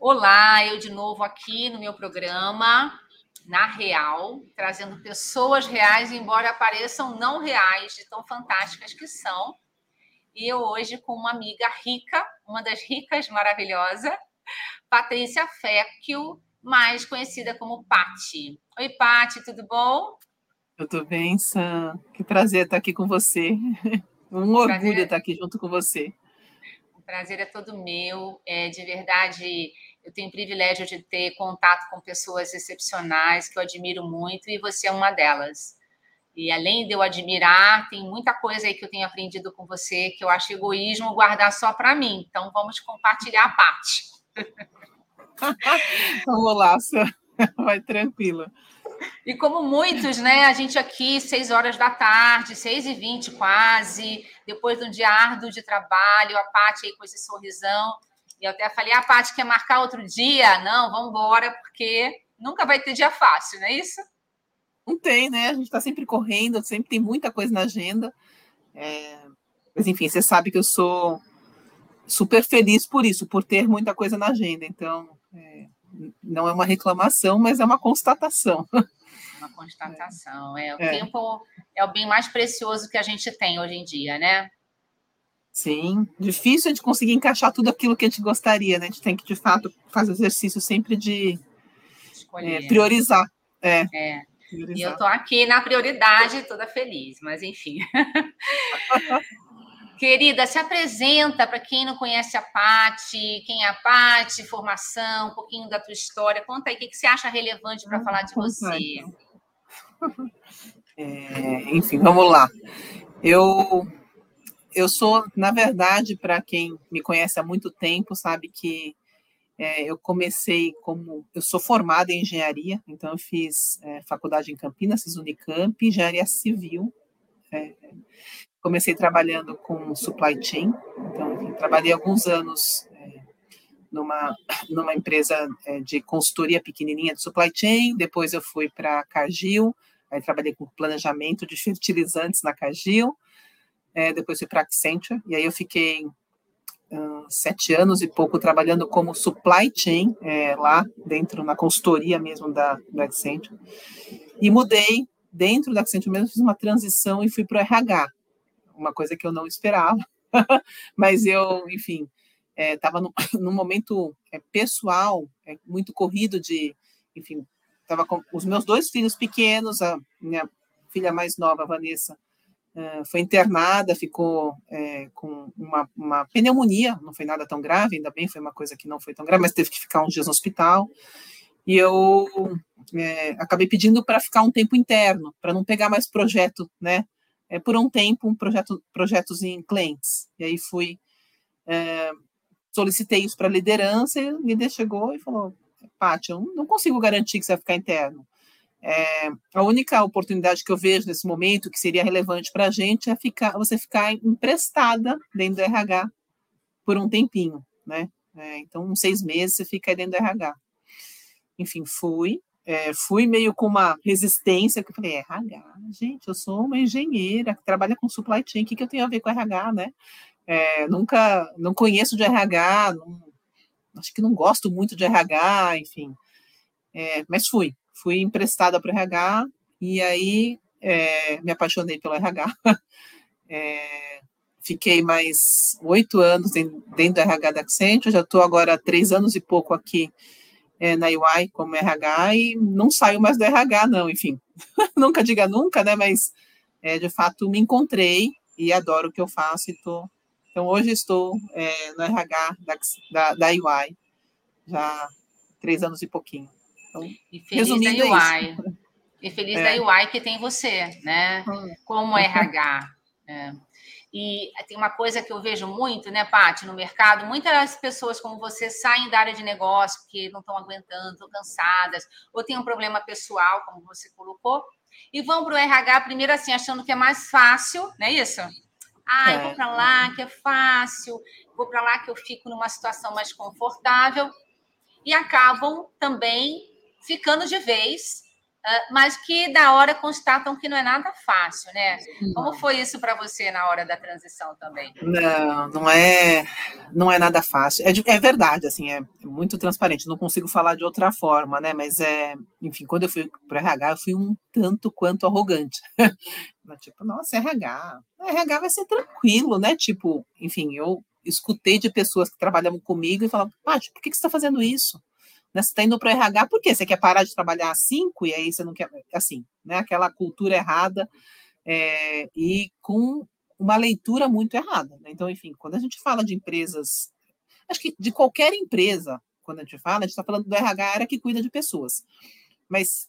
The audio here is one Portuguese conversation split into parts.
Olá, eu de novo aqui no meu programa, na Real, trazendo pessoas reais, embora apareçam não reais, de tão fantásticas que são. E eu hoje com uma amiga rica, uma das ricas maravilhosa, Patrícia Fecchio, mais conhecida como Pati. Oi, Pati, tudo bom? Tudo bem, Sam. Que prazer estar aqui com você. Um orgulho estar aqui junto com você. Prazer é todo meu. É, de verdade, eu tenho o privilégio de ter contato com pessoas excepcionais que eu admiro muito e você é uma delas. E além de eu admirar, tem muita coisa aí que eu tenho aprendido com você que eu acho egoísmo guardar só para mim. Então vamos compartilhar a parte. Vamos lá, vai tranquilo. E como muitos, né? A gente aqui, seis horas da tarde, seis e vinte quase, depois de um dia árduo de trabalho, a Paty aí com esse sorrisão. E eu até falei, a ah, Paty quer marcar outro dia? Não, vamos embora, porque nunca vai ter dia fácil, não é isso? Não tem, né? A gente está sempre correndo, sempre tem muita coisa na agenda. É... Mas, enfim, você sabe que eu sou super feliz por isso, por ter muita coisa na agenda. Então, é, não é uma reclamação, mas é uma constatação. Uma constatação. É, o é. tempo é o bem mais precioso que a gente tem hoje em dia, né? Sim, difícil de conseguir encaixar tudo aquilo que a gente gostaria, né? A gente tem que, de fato, fazer o exercício sempre de é, priorizar. É. é. Priorizar. E eu estou aqui na prioridade, toda feliz, mas enfim. Querida, se apresenta para quem não conhece a Pati, quem é a Pati, formação, um pouquinho da tua história. Conta aí o que, que você acha relevante para falar de você. É, enfim, vamos lá. Eu, eu sou, na verdade, para quem me conhece há muito tempo, sabe que é, eu comecei como. Eu sou formada em engenharia, então eu fiz é, faculdade em Campinas, fiz Unicamp, engenharia civil. É, comecei trabalhando com supply chain, então enfim, trabalhei alguns anos é, numa numa empresa é, de consultoria pequenininha de supply chain, depois eu fui para a Cargill, aí trabalhei com planejamento de fertilizantes na Cargill, é, depois fui para Accenture, e aí eu fiquei uh, sete anos e pouco trabalhando como supply chain é, lá dentro, na consultoria mesmo da, da Accenture, e mudei dentro da Accenture mesmo, fiz uma transição e fui para o RH, uma coisa que eu não esperava, mas eu, enfim, estava é, num momento é, pessoal é, muito corrido de, enfim, estava com os meus dois filhos pequenos, a minha filha mais nova, Vanessa, é, foi internada, ficou é, com uma, uma, pneumonia, não foi nada tão grave, ainda bem, foi uma coisa que não foi tão grave, mas teve que ficar uns dias no hospital. E eu é, acabei pedindo para ficar um tempo interno, para não pegar mais projeto, né? é, por um tempo um projeto, projetos em clientes. E aí fui, é, solicitei isso para a liderança e o líder chegou e falou, Paty, eu não consigo garantir que você vai ficar interno. É, a única oportunidade que eu vejo nesse momento que seria relevante para a gente é ficar, você ficar emprestada dentro do RH por um tempinho, né? É, então, uns seis meses você fica aí dentro do RH. Enfim, fui, é, fui meio com uma resistência, que eu falei, RH, gente, eu sou uma engenheira que trabalha com supply chain, o que, que eu tenho a ver com RH, né? É, nunca, não conheço de RH, não, acho que não gosto muito de RH, enfim. É, mas fui, fui emprestada para o RH, e aí é, me apaixonei pelo RH. É, fiquei mais oito anos dentro do RH da Accenture, já estou agora três anos e pouco aqui é, na UI como RH e não saio mais do RH, não, enfim. nunca diga nunca, né? Mas é, de fato me encontrei e adoro o que eu faço e tô. Então hoje estou é, no RH da, da, da UI, já três anos e pouquinho. Então, e feliz da UI. É e feliz da UI que tem você, né? Hum. Como RH. É. E tem uma coisa que eu vejo muito, né, Paty, no mercado, muitas pessoas como você saem da área de negócio porque não estão aguentando, estão cansadas, ou tem um problema pessoal, como você colocou, e vão para o RH primeiro assim, achando que é mais fácil, não é isso? Ah, eu vou para lá que é fácil, vou para lá que eu fico numa situação mais confortável, e acabam também ficando de vez mas que da hora constatam que não é nada fácil, né? Como foi isso para você na hora da transição também? Não, não é, não é nada fácil. É, é verdade, assim, é muito transparente. Não consigo falar de outra forma, né? Mas é, enfim, quando eu fui para RH, eu fui um tanto quanto arrogante. tipo, nossa, RH, RH vai ser tranquilo, né? Tipo, enfim, eu escutei de pessoas que trabalham comigo e falavam, Paty, por que, que você está fazendo isso? Né, você está indo para o RH, por quê? Você quer parar de trabalhar às cinco e aí você não quer. Assim, né? Aquela cultura errada é, e com uma leitura muito errada. Né? Então, enfim, quando a gente fala de empresas, acho que de qualquer empresa, quando a gente fala, a gente está falando do RH área que cuida de pessoas. Mas,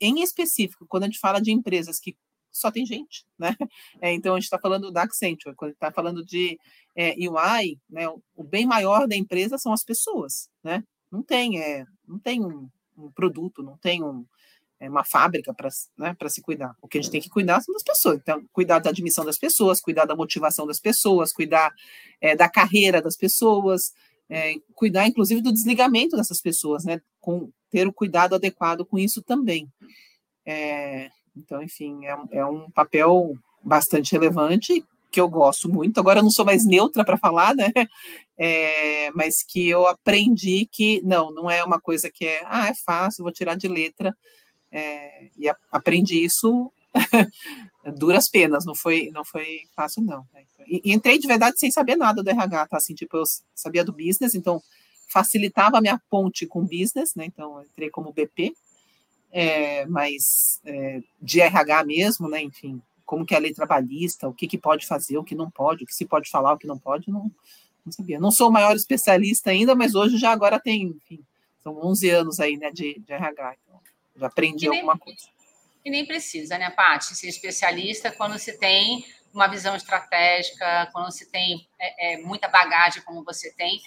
em específico, quando a gente fala de empresas que só tem gente, né? É, então, a gente está falando da Accenture, quando está falando de é, UI, né? O bem maior da empresa são as pessoas, né? Não tem, é, não tem um, um produto, não tem um, é uma fábrica para né, se cuidar. O que a gente tem que cuidar são das pessoas. Então, cuidar da admissão das pessoas, cuidar da motivação das pessoas, cuidar é, da carreira das pessoas, é, cuidar, inclusive, do desligamento dessas pessoas, né? Com, ter o cuidado adequado com isso também. É, então, enfim, é, é um papel bastante relevante que eu gosto muito. Agora eu não sou mais neutra para falar, né? É, mas que eu aprendi que não, não é uma coisa que é, ah, é fácil, vou tirar de letra. É, e a, aprendi isso duras penas, não foi, não foi fácil, não. Né? E, e, entrei de verdade sem saber nada do RH, tá? Assim, tipo, eu sabia do business, então facilitava a minha ponte com o business, né? Então, entrei como BP, é, mas é, de RH mesmo, né? Enfim, como que é a lei trabalhista, o que, que pode fazer, o que não pode, o que se pode falar, o que não pode, não, não sabia. Não sou o maior especialista ainda, mas hoje já agora tem, enfim, são 11 anos aí, né, de, de RH. Então, já aprendi nem, alguma coisa. E nem precisa, né, Paty, ser especialista quando se tem uma visão estratégica, quando se tem é, é, muita bagagem como você tem.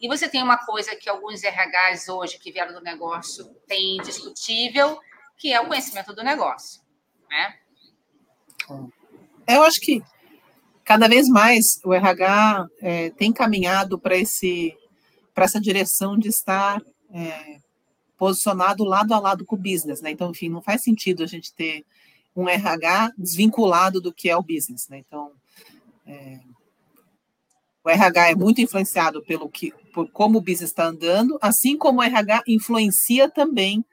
E você tem uma coisa que alguns RHs hoje que vieram do negócio têm indiscutível, que é o conhecimento do negócio, né? É, eu acho que cada vez mais o RH é, tem caminhado para esse para essa direção de estar é, posicionado lado a lado com o business, né? Então, enfim, não faz sentido a gente ter um RH desvinculado do que é o business, né? Então, é, o RH é muito influenciado pelo que, por como o business está andando, assim como o RH influencia também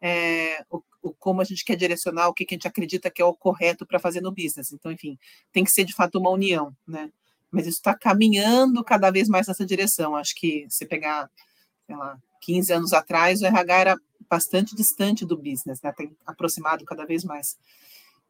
é, o, como a gente quer direcionar, o que, que a gente acredita que é o correto para fazer no business. Então, enfim, tem que ser de fato uma união, né? Mas isso está caminhando cada vez mais nessa direção. Acho que se pegar, sei lá, 15 anos atrás, o RH era bastante distante do business, né? Tem aproximado cada vez mais.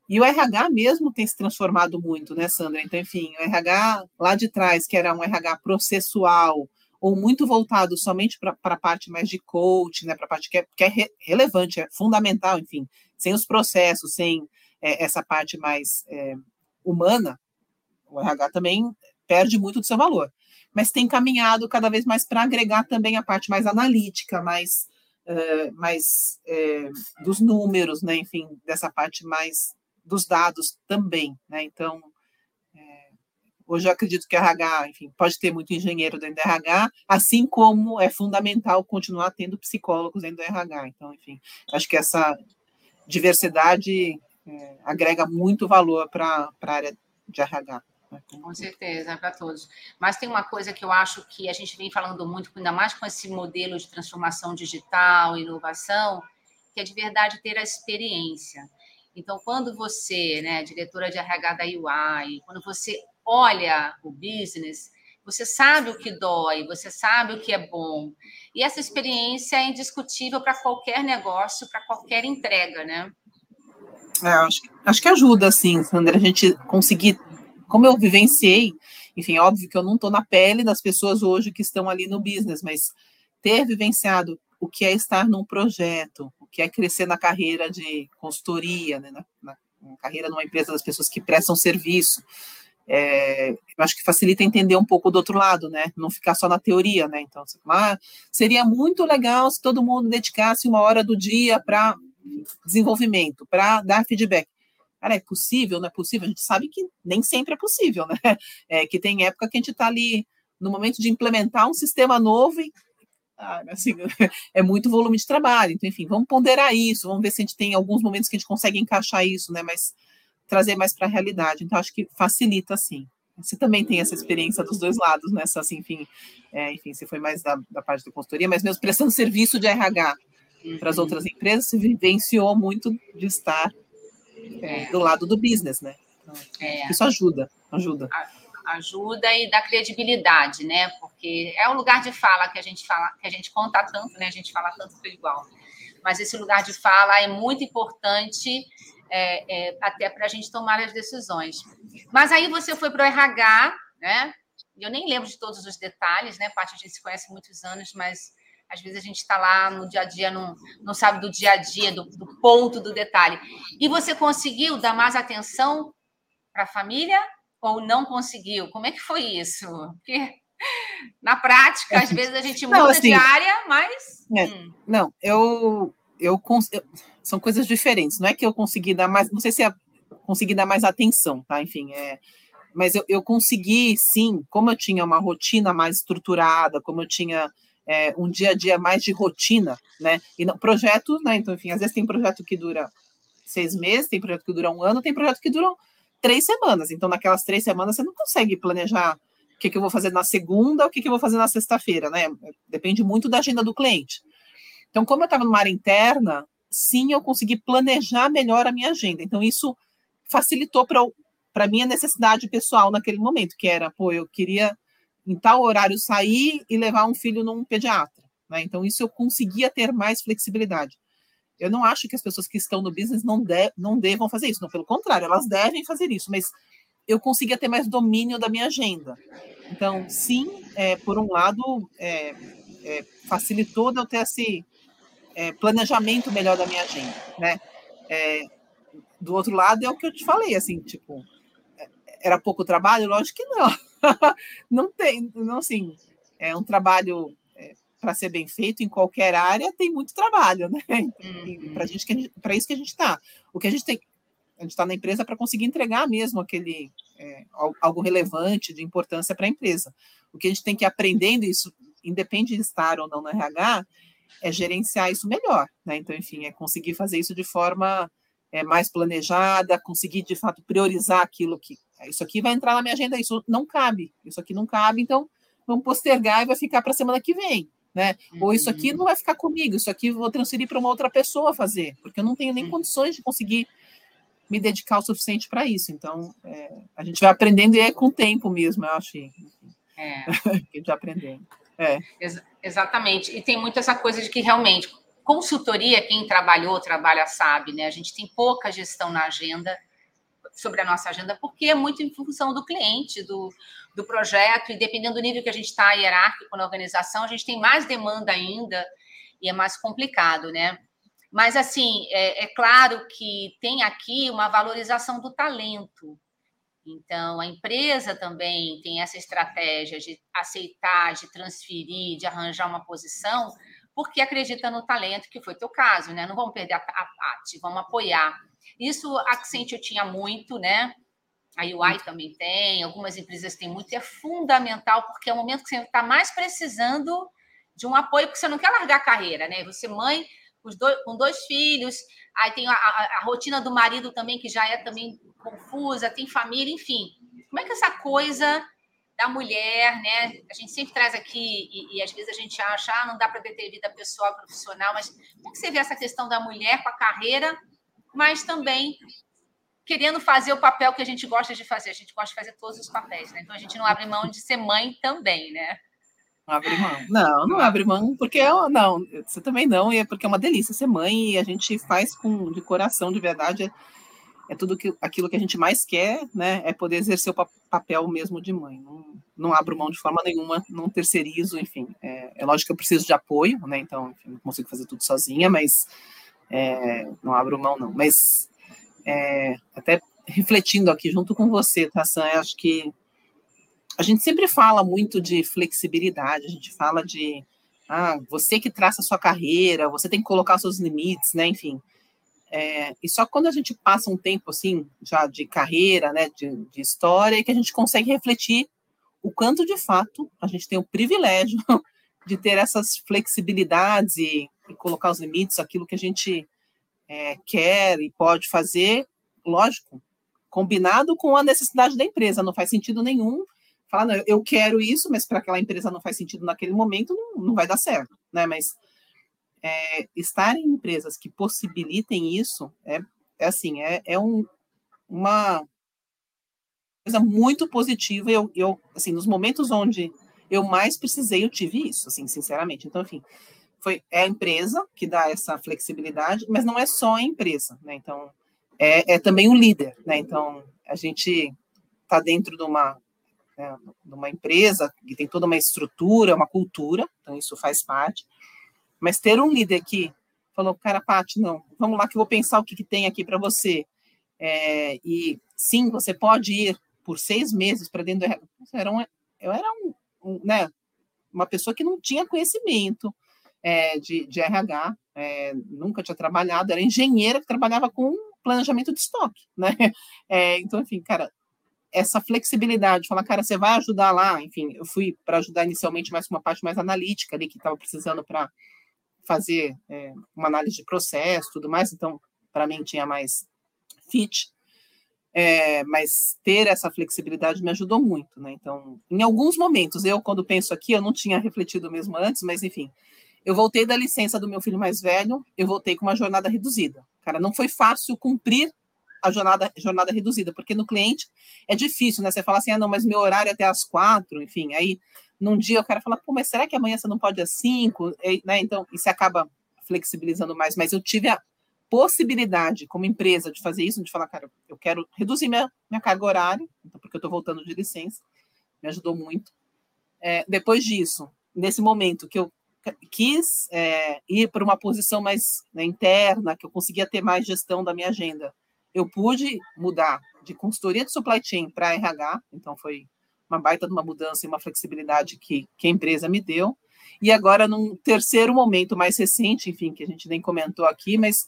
E o RH mesmo tem se transformado muito, né, Sandra? Então, enfim, o RH lá de trás, que era um RH processual, ou muito voltado somente para a parte mais de coach, né, para a parte que é, que é re, relevante, é fundamental, enfim, sem os processos, sem é, essa parte mais é, humana, o RH também perde muito do seu valor mas tem caminhado cada vez mais para agregar também a parte mais analítica, mais, uh, mais uh, dos números, né? enfim, dessa parte mais dos dados também. Né? Então, hoje eu acredito que a RH, enfim, pode ter muito engenheiro dentro do RH, assim como é fundamental continuar tendo psicólogos dentro do RH. Então, enfim, acho que essa diversidade é, agrega muito valor para a área de RH. Com certeza, para todos. Mas tem uma coisa que eu acho que a gente vem falando muito, ainda mais com esse modelo de transformação digital, inovação, que é de verdade ter a experiência. Então, quando você, né, diretora de RH da UI, quando você olha o business, você sabe o que dói, você sabe o que é bom. E essa experiência é indiscutível para qualquer negócio, para qualquer entrega, né? É, acho, acho que ajuda, sim, Sandra, a gente conseguir como eu vivenciei, enfim, óbvio que eu não estou na pele das pessoas hoje que estão ali no business, mas ter vivenciado o que é estar num projeto, o que é crescer na carreira de consultoria, né, na, na, na carreira numa empresa das pessoas que prestam serviço, é, eu acho que facilita entender um pouco do outro lado, né? Não ficar só na teoria, né? Então, ah, seria muito legal se todo mundo dedicasse uma hora do dia para desenvolvimento, para dar feedback. Cara, é possível? Não é possível? A gente sabe que nem sempre é possível, né? É, que tem época que a gente está ali no momento de implementar um sistema novo e ah, assim, é muito volume de trabalho. Então, enfim, vamos ponderar isso, vamos ver se a gente tem alguns momentos que a gente consegue encaixar isso, né? Mas trazer mais para a realidade. Então, acho que facilita, sim. você também tem essa experiência dos dois lados, nessa, assim, enfim, é, enfim, você foi mais da, da parte da consultoria, mas mesmo prestando serviço de RH uhum. para as outras empresas, você vivenciou muito de estar é, é. do lado do business, né? Então, é. Isso ajuda, ajuda. Ajuda e dá credibilidade, né? Porque é o lugar de fala que a gente fala, que a gente conta tanto, né? A gente fala tanto igual. Mas esse lugar de fala é muito importante é, é, até para a gente tomar as decisões. Mas aí você foi para o RH, né? Eu nem lembro de todos os detalhes, né, Paty? A gente se conhece há muitos anos, mas às vezes a gente está lá no dia a dia, não, não sabe do dia a dia, do, do ponto, do detalhe. E você conseguiu dar mais atenção para a família ou não conseguiu? Como é que foi isso? Porque na prática, às vezes a gente muda não, assim, de área, mas. É, hum. Não, eu, eu, São coisas diferentes. Não é que eu consegui dar mais. Não sei se é consegui dar mais atenção, tá? Enfim, é. Mas eu, eu consegui, sim, como eu tinha uma rotina mais estruturada, como eu tinha é, um dia a dia mais de rotina, né? E não, projeto, né? Então, enfim, às vezes tem projeto que dura seis meses, tem projeto que dura um ano, tem projeto que dura três semanas. Então, naquelas três semanas, você não consegue planejar o que, que eu vou fazer na segunda, o que, que eu vou fazer na sexta-feira, né? Depende muito da agenda do cliente. Então, como eu estava numa área interna, sim, eu consegui planejar melhor a minha agenda. Então, isso facilitou para a minha necessidade pessoal naquele momento, que era, pô, eu queria em tal horário sair e levar um filho num pediatra. Né? Então, isso eu conseguia ter mais flexibilidade. Eu não acho que as pessoas que estão no business não, de, não devam fazer isso, não, pelo contrário, elas devem fazer isso, mas eu conseguia ter mais domínio da minha agenda. Então, sim, é, por um lado, é, é, facilitou eu ter esse é, planejamento melhor da minha agenda, né? É, do outro lado, é o que eu te falei, assim, tipo, é, era pouco trabalho? Lógico que não. não tem, não assim, é um trabalho para ser bem feito em qualquer área tem muito trabalho, né? Uhum. Para gente, para isso que a gente está. O que a gente tem, a gente está na empresa para conseguir entregar mesmo aquele é, algo relevante de importância para a empresa. O que a gente tem que ir aprendendo isso, independe de estar ou não no RH, é gerenciar isso melhor, né? Então, enfim, é conseguir fazer isso de forma é, mais planejada, conseguir de fato priorizar aquilo que isso aqui vai entrar na minha agenda, isso não cabe, isso aqui não cabe, então vamos postergar e vai ficar para a semana que vem né? Uhum. Ou isso aqui uhum. não vai ficar comigo, isso aqui vou transferir para uma outra pessoa fazer, porque eu não tenho nem uhum. condições de conseguir me dedicar o suficiente para isso. Então, é, a gente vai aprendendo e é com o tempo mesmo, eu acho. É. a gente vai aprendendo. É. Ex exatamente. E tem muito essa coisa de que realmente consultoria, quem trabalhou, trabalha, sabe, né? A gente tem pouca gestão na agenda sobre a nossa agenda, porque é muito em função do cliente, do, do projeto, e dependendo do nível que a gente está hierárquico na organização, a gente tem mais demanda ainda e é mais complicado, né? Mas, assim, é, é claro que tem aqui uma valorização do talento. Então, a empresa também tem essa estratégia de aceitar, de transferir, de arranjar uma posição, porque acredita no talento, que foi teu caso, né? Não vamos perder a, a parte, vamos apoiar. Isso a Accenture tinha muito, né? A UI também tem, algumas empresas têm muito, e é fundamental, porque é o momento que você está mais precisando de um apoio, porque você não quer largar a carreira, né? Você, mãe, dois, com dois filhos, aí tem a, a, a, rotina do marido também, que já é também confusa, tem família, enfim. Como é que essa coisa da mulher, né? A gente sempre traz aqui, e, e às vezes a gente acha, ah, não dá para ter vida pessoal, profissional, mas como é que você vê essa questão da mulher com a carreira mas também querendo fazer o papel que a gente gosta de fazer. A gente gosta de fazer todos os papéis, né? Então a gente não abre mão de ser mãe também, né? Não abre mão. Não, não abre mão, porque não, você também não, e é porque é uma delícia ser mãe e a gente faz com de coração, de verdade. É, é tudo que, aquilo que a gente mais quer, né? É poder exercer o papel mesmo de mãe. Não, não abro mão de forma nenhuma, não terceirizo, enfim. É, é lógico que eu preciso de apoio, né? Então, enfim, não consigo fazer tudo sozinha, mas é, não abro mão, não. Mas é, até refletindo aqui junto com você, Tassan, tá, acho que a gente sempre fala muito de flexibilidade, a gente fala de ah, você que traça a sua carreira, você tem que colocar seus limites, né? Enfim. É, e só quando a gente passa um tempo assim, já de carreira, né, de, de história, que a gente consegue refletir o quanto de fato a gente tem o privilégio de ter essas flexibilidades e e colocar os limites, aquilo que a gente é, quer e pode fazer, lógico, combinado com a necessidade da empresa, não faz sentido nenhum falar, não, eu quero isso, mas para aquela empresa não faz sentido naquele momento, não, não vai dar certo, né? Mas é, estar em empresas que possibilitem isso é, é assim, é, é um, uma coisa muito positiva. Eu, eu, assim, nos momentos onde eu mais precisei, eu tive isso, assim, sinceramente. Então, enfim, foi é a empresa que dá essa flexibilidade, mas não é só a empresa, né? Então, é, é também o líder, né? Então, a gente está dentro de uma né, empresa que tem toda uma estrutura, uma cultura, então isso faz parte. Mas ter um líder que falou, cara, Paty, não, vamos lá que eu vou pensar o que, que tem aqui para você. É, e sim, você pode ir por seis meses para dentro do RH. Eu era, um, eu era um, um, né, uma pessoa que não tinha conhecimento é, de, de RH, é, nunca tinha trabalhado, era engenheira que trabalhava com planejamento de estoque, né? É, então, enfim, cara, essa flexibilidade, falar, cara, você vai ajudar lá, enfim, eu fui para ajudar inicialmente mais uma parte mais analítica ali, que estava precisando para fazer é, uma análise de processo, tudo mais, então, para mim, tinha mais fit, é, mas ter essa flexibilidade me ajudou muito, né? Então, em alguns momentos, eu, quando penso aqui, eu não tinha refletido mesmo antes, mas enfim, eu voltei da licença do meu filho mais velho, eu voltei com uma jornada reduzida. Cara, não foi fácil cumprir a jornada, jornada reduzida, porque no cliente é difícil, né? Você fala assim, ah, não, mas meu horário é até às quatro, enfim, aí num dia o cara fala, pô, mas será que amanhã você não pode às cinco? E, né? Então, você acaba flexibilizando mais, mas eu tive a possibilidade, como empresa, de fazer isso, de falar, cara, eu quero reduzir minha, minha carga horária, então, porque eu estou voltando de licença, me ajudou muito. É, depois disso, nesse momento que eu quis é, ir para uma posição mais né, interna, que eu conseguia ter mais gestão da minha agenda, eu pude mudar de consultoria de supply chain para RH, então foi uma baita de uma mudança e uma flexibilidade que, que a empresa me deu. E agora, num terceiro momento mais recente, enfim, que a gente nem comentou aqui, mas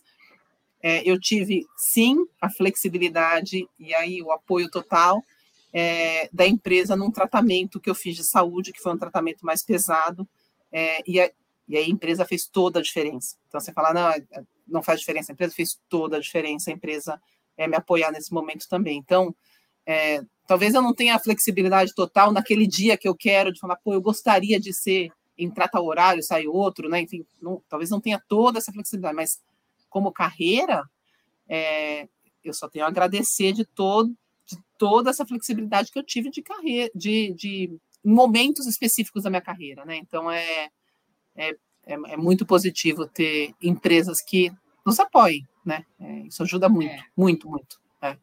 é, eu tive sim a flexibilidade e aí o apoio total é, da empresa num tratamento que eu fiz de saúde, que foi um tratamento mais pesado, é, e, a, e a empresa fez toda a diferença. Então você fala, não, é, não faz diferença, a empresa fez toda a diferença, a empresa é, me apoiar nesse momento também. Então, é, talvez eu não tenha a flexibilidade total naquele dia que eu quero de falar, pô, eu gostaria de ser, entrar tal horário, sair outro, né? Enfim, não, talvez não tenha toda essa flexibilidade, mas como carreira, é, eu só tenho a agradecer de, todo, de toda essa flexibilidade que eu tive de carreira, de, de momentos específicos da minha carreira, né? Então é, é, é, é muito positivo ter empresas que nos apoiem, né? É, isso ajuda muito, é. muito, muito. É.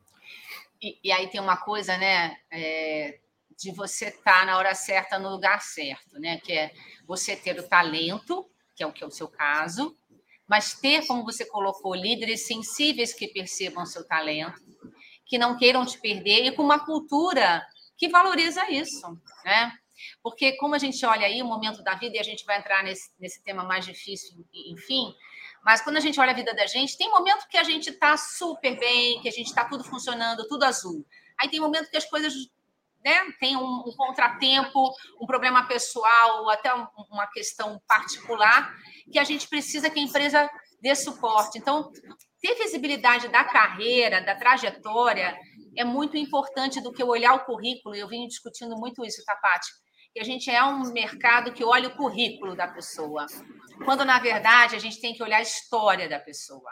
E, e, aí tem uma coisa, né? É, de você estar tá na hora certa, no lugar certo, né? Que é você ter o talento, que é o que é o seu caso, mas ter, como você colocou, líderes sensíveis que percebam seu talento, que não queiram te perder e com uma cultura que valoriza isso, né? Porque como a gente olha aí o momento da vida e a gente vai entrar nesse, nesse tema mais difícil, enfim, mas quando a gente olha a vida da gente, tem momento que a gente está super bem, que a gente está tudo funcionando, tudo azul. Aí tem momento que as coisas né, tem um, um contratempo, um problema pessoal, ou até uma questão particular, que a gente precisa que a empresa dê suporte. Então, ter visibilidade da carreira, da trajetória, é muito importante do que olhar o currículo. Eu vim discutindo muito isso, Tapati, que a gente é um mercado que olha o currículo da pessoa, quando na verdade a gente tem que olhar a história da pessoa,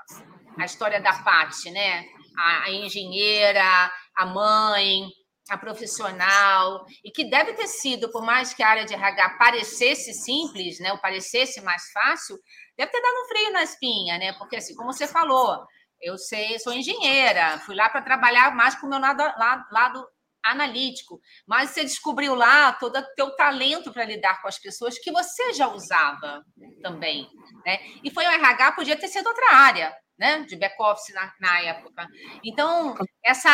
a história da Pati, né? A, a engenheira, a mãe, a profissional, e que deve ter sido, por mais que a área de RH parecesse simples, né, ou parecesse mais fácil, deve ter dado um frio na espinha, né? Porque, assim, como você falou, eu sei, sou engenheira, fui lá para trabalhar mais com o meu lado, lado, lado analítico, mas você descobriu lá todo o teu talento para lidar com as pessoas que você já usava também, né? E foi o RH, podia ter sido outra área, né? De back-office na, na época. Então, essa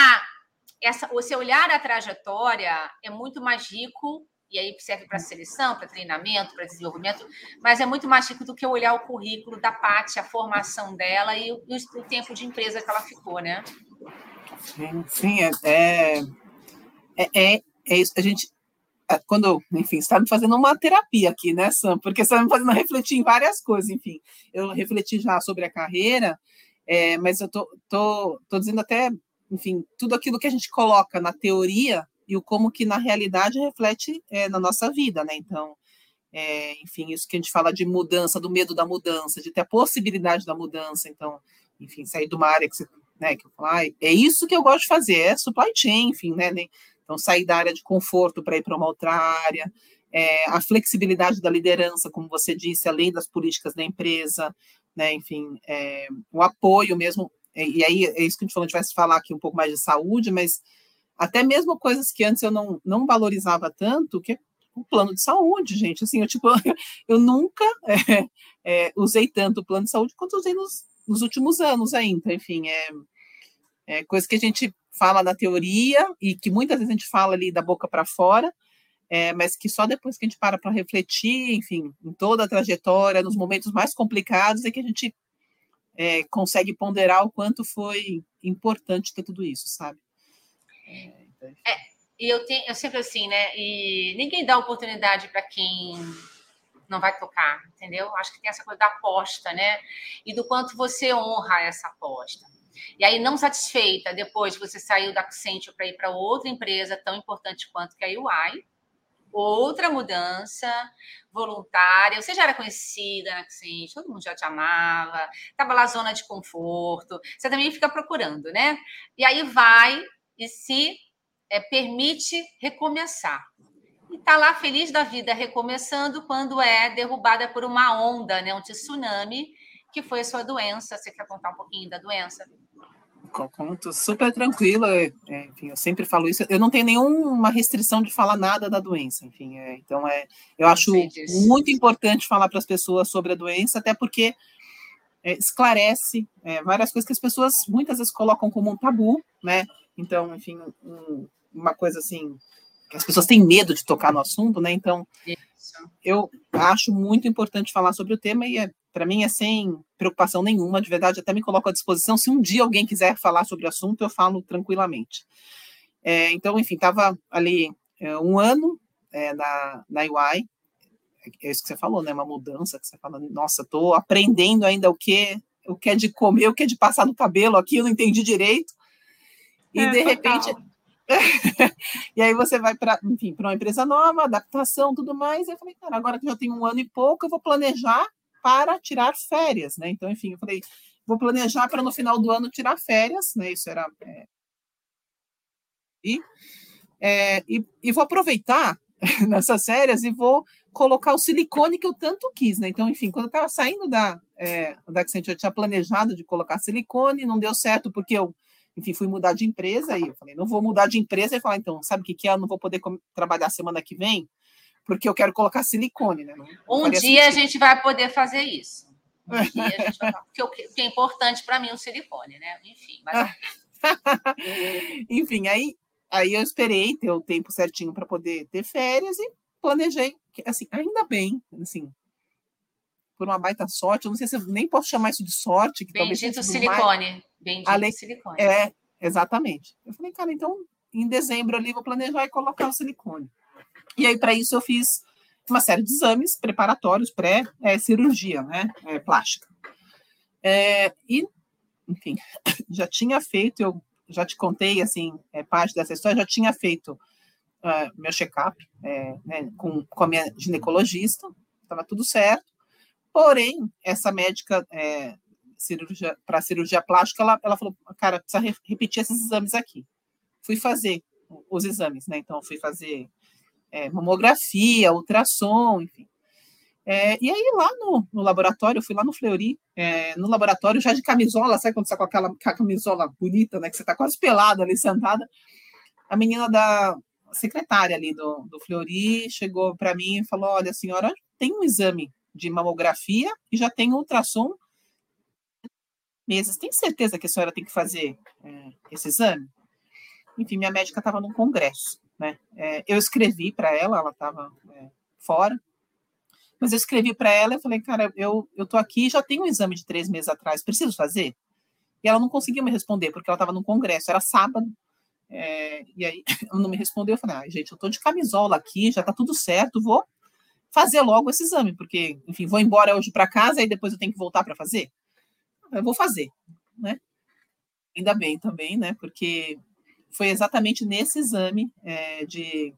essa, você olhar a trajetória é muito mais rico, e aí serve para seleção, para treinamento, para desenvolvimento, mas é muito mais rico do que olhar o currículo da Paty, a formação dela e o, o, tempo de empresa que ela ficou, né? Sim, sim é, é, é, é, isso. A gente, quando, enfim, está me fazendo uma terapia aqui, né, Sam? Porque está me fazendo refletir em várias coisas, enfim. Eu refleti já sobre a carreira, é, mas eu tô, tô, tô dizendo até enfim, tudo aquilo que a gente coloca na teoria e o como que na realidade reflete é, na nossa vida, né? Então, é, enfim, isso que a gente fala de mudança, do medo da mudança, de ter a possibilidade da mudança. Então, enfim, sair de uma área que você, né, que eu falo, ah, é isso que eu gosto de fazer, é supply chain, enfim, né? Então, sair da área de conforto para ir para uma outra área, é, a flexibilidade da liderança, como você disse, além das políticas da empresa, né? Enfim, é, o apoio mesmo. E aí é isso que a gente falou, a gente vai falar aqui um pouco mais de saúde, mas até mesmo coisas que antes eu não, não valorizava tanto, que é o plano de saúde, gente. Assim, eu, tipo, eu nunca é, é, usei tanto o plano de saúde quanto usei nos, nos últimos anos ainda. Enfim, é, é coisa que a gente fala na teoria e que muitas vezes a gente fala ali da boca para fora, é, mas que só depois que a gente para para refletir, enfim, em toda a trajetória, nos momentos mais complicados, é que a gente é, consegue ponderar o quanto foi importante ter tudo isso, sabe? É, e eu, tenho, eu sempre assim, né? E ninguém dá oportunidade para quem não vai tocar, entendeu? Acho que tem essa coisa da aposta, né? E do quanto você honra essa aposta. E aí, não satisfeita, depois você saiu da Accenture para ir para outra empresa tão importante quanto que a UI, outra mudança voluntária. Você já era conhecida na Accenture, todo mundo já te amava, estava lá zona de conforto. Você também fica procurando, né? E aí vai e se é, permite recomeçar. E está lá feliz da vida recomeçando quando é derrubada por uma onda, né, um tsunami, que foi a sua doença. Você quer contar um pouquinho da doença? Conto super tranquila, é, é, enfim, eu sempre falo isso. Eu não tenho nenhuma restrição de falar nada da doença, enfim. É, então, é, eu acho muito importante falar para as pessoas sobre a doença, até porque é, esclarece é, várias coisas que as pessoas muitas vezes colocam como um tabu, né? Então, enfim, um, uma coisa assim, que as pessoas têm medo de tocar no assunto, né? Então, Isso. eu acho muito importante falar sobre o tema e é, para mim é sem preocupação nenhuma, de verdade, até me coloco à disposição. Se um dia alguém quiser falar sobre o assunto, eu falo tranquilamente. É, então, enfim, estava ali é, um ano é, na, na UI, é isso que você falou, né? Uma mudança que você fala, nossa, estou aprendendo ainda o que o que é de comer, o que é de passar no cabelo aqui, eu não entendi direito. E é, de total. repente e aí você vai para, enfim, para uma empresa nova, adaptação, tudo mais. E eu falei, cara, agora que já tenho um ano e pouco, eu vou planejar para tirar férias, né? Então, enfim, eu falei, vou planejar para no final do ano tirar férias, né? Isso era é, e, é, e, e vou aproveitar nessas férias e vou colocar o silicone que eu tanto quis, né? Então, enfim, quando eu estava saindo da, é, da Accenture, eu tinha planejado de colocar silicone, não deu certo porque eu enfim, fui mudar de empresa e eu falei, não vou mudar de empresa e falar, então, sabe o que, que é? Eu não vou poder trabalhar semana que vem, porque eu quero colocar silicone, né? Não, um dia sentido. a gente vai poder fazer isso. Um dia a gente vai, porque o que é importante para mim é o silicone, né? Enfim, mas... enfim, aí, aí eu esperei ter o tempo certinho para poder ter férias e planejei, assim, ainda bem, assim, por uma baita sorte, eu não sei se eu nem posso chamar isso de sorte. Que Bendito silicone. Mais... Bendito Além... silicone. É, exatamente. Eu falei, cara, então em dezembro ali vou planejar e colocar o silicone. E aí, para isso, eu fiz uma série de exames preparatórios pré-cirurgia, né? É, plástica. É, e, enfim, já tinha feito, eu já te contei, assim, é, parte dessa história, já tinha feito uh, meu check-up é, né, com, com a minha ginecologista, estava tudo certo. Porém, essa médica é, cirurgia, para cirurgia plástica, ela, ela falou, cara, precisa re repetir esses exames aqui. Fui fazer os exames, né? Então, fui fazer é, mamografia, ultrassom, enfim. É, e aí, lá no, no, laboratório, eu fui lá no Fleury, é, no laboratório, já de camisola, sabe quando você tá com aquela camisola bonita, né? Que você tá quase pelada ali, sentada. A menina da secretária ali do, do Fleury chegou para mim e falou: Olha, senhora, tem um exame de mamografia e já tem ultrassom meses. Tem certeza que a senhora tem que fazer é, esse exame? Enfim, minha médica estava num congresso, né? É, eu escrevi para ela, ela estava é, fora, mas eu escrevi para ela e falei, cara, eu eu tô aqui, já tenho um exame de três meses atrás, preciso fazer? E ela não conseguiu me responder porque ela estava num congresso, era sábado. É, e aí ela não me respondeu, eu falei, ah, gente, eu tô de camisola aqui, já tá tudo certo, vou fazer logo esse exame, porque, enfim, vou embora hoje para casa e depois eu tenho que voltar para fazer. Eu vou fazer, né? ainda bem também, né? Porque foi exatamente nesse exame é, de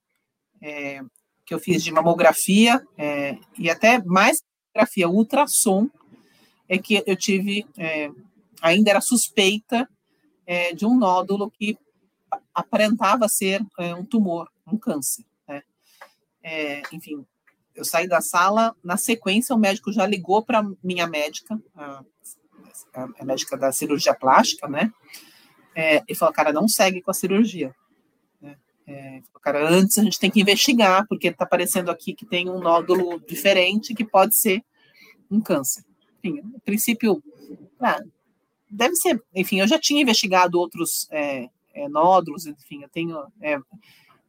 é, que eu fiz de mamografia é, e até mais mamografia, ultrassom, é que eu tive, é, ainda era suspeita é, de um nódulo que aparentava ser é, um tumor, um câncer. Né? enfim, eu saí da sala, na sequência o médico já ligou para minha médica, a, a, médica da cirurgia plástica, né? É, e falou, cara, não segue com a cirurgia. Né? É, falou, cara, antes a gente tem que investigar, porque está aparecendo aqui que tem um nódulo diferente que pode ser um câncer. Enfim, no princípio, ah, deve ser, enfim, eu já tinha investigado outros é, é nódulos, enfim, eu tenho é,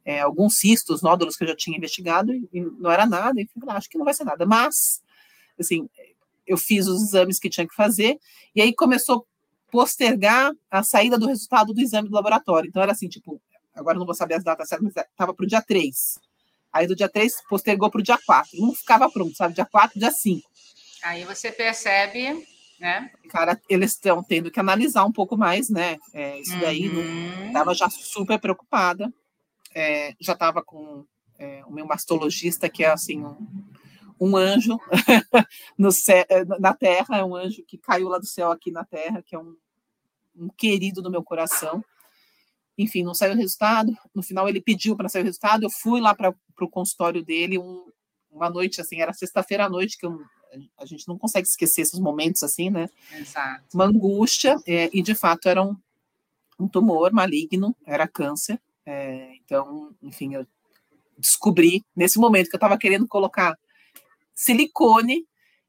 é, alguns cistos, nódulos que eu já tinha investigado e, não era nada, enfim, acho que não vai ser nada. Mas, assim, eu fiz os exames que tinha que fazer, e aí começou postergar a saída do resultado do exame do laboratório. Então, era assim, tipo, agora não vou saber as datas certas, mas estava para o dia 3. Aí do dia 3 postergou para o dia 4. Não ficava pronto, sabe? Dia 4, dia 5. Aí você percebe, né? Cara, eles estão tendo que analisar um pouco mais, né? É, isso daí, uhum. estava já super preocupada é, já estava com é, o meu mastologista, que é assim um, um anjo no céu, é, na Terra, é um anjo que caiu lá do céu aqui na Terra, que é um, um querido do meu coração. Enfim, não saiu o resultado. No final, ele pediu para sair o resultado. Eu fui lá para o consultório dele um, uma noite, assim, era sexta-feira à noite, que eu, a gente não consegue esquecer esses momentos assim, né? Exato. Uma angústia, é, e de fato era um, um tumor maligno, era câncer. É, então, enfim, eu descobri nesse momento que eu estava querendo colocar silicone,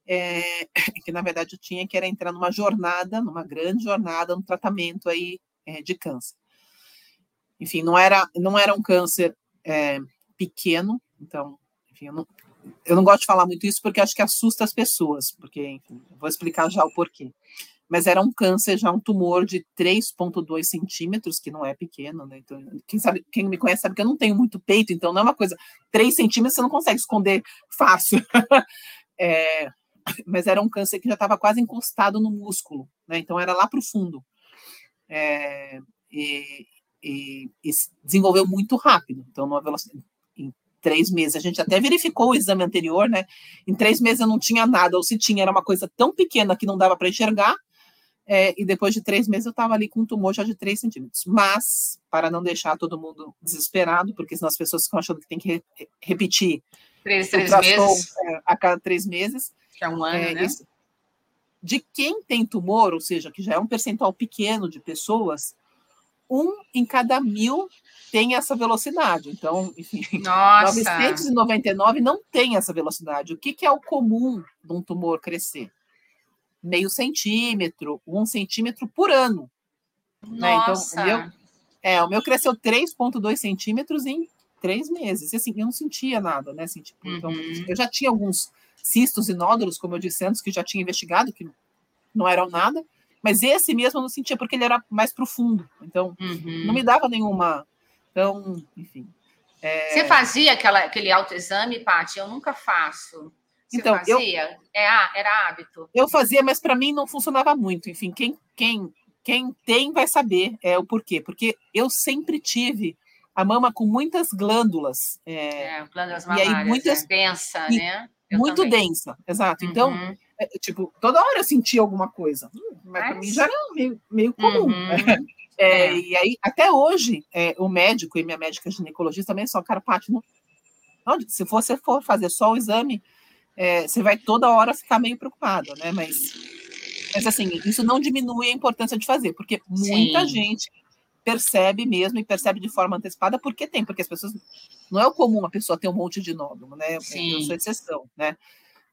é, que na verdade eu tinha que era entrar numa jornada, numa grande jornada, no tratamento aí é, de câncer. Enfim, não era, não era um câncer é, pequeno, então, enfim, eu não, eu não gosto de falar muito isso porque acho que assusta as pessoas, porque, enfim, vou explicar já o porquê mas era um câncer, já um tumor de 3,2 centímetros, que não é pequeno, né? Então, quem, sabe, quem me conhece sabe que eu não tenho muito peito, então não é uma coisa. 3 centímetros você não consegue esconder fácil. é, mas era um câncer que já estava quase encostado no músculo, né? Então era lá para o fundo. É, e, e, e, desenvolveu muito rápido. Então, numa velocidade, em três meses, a gente até verificou o exame anterior, né? Em três meses eu não tinha nada, ou se tinha, era uma coisa tão pequena que não dava para enxergar, é, e depois de três meses eu estava ali com um tumor já de 3 centímetros. Mas, para não deixar todo mundo desesperado, porque senão as pessoas ficam achando que tem que re repetir três, três meses. É, a cada três meses. Que é um ano, é, né? Esse, de quem tem tumor, ou seja, que já é um percentual pequeno de pessoas, um em cada mil tem essa velocidade. Então, enfim, Nossa. 999 não tem essa velocidade. O que, que é o comum de um tumor crescer? meio centímetro, um centímetro por ano. Né? Então, o meu, é, o meu cresceu 3,2 centímetros em três meses. E assim, eu não sentia nada, né? Assim, tipo, então, uhum. Então, eu já tinha alguns cistos e nódulos, como eu disse antes, que já tinha investigado, que não eram nada, mas esse mesmo eu não sentia, porque ele era mais profundo. Então, uhum. não me dava nenhuma. Então, enfim. É... Você fazia aquela, aquele autoexame, Paty? Eu nunca faço. Você então, fazia? Eu, é, era hábito? Eu fazia, mas para mim não funcionava muito. Enfim, quem, quem, quem tem vai saber é, o porquê. Porque eu sempre tive a mama com muitas glândulas. É, é glândulas mamárias, e aí muitas, é densa, e, né? Eu muito também. densa, exato. Então, uhum. é, tipo, toda hora eu sentia alguma coisa. Hum, mas para mim já era meio, meio comum. Uhum. É, é. E aí, até hoje, é, o médico e minha médica ginecologista também só, cara, Paty, não, não, se você for fazer só o exame é, você vai toda hora ficar meio preocupada, né? Mas, mas assim, isso não diminui a importância de fazer, porque muita Sim. gente percebe mesmo e percebe de forma antecipada porque tem, porque as pessoas não é o comum a pessoa ter um monte de nódulo, né? Sim. Eu sou exceção, né?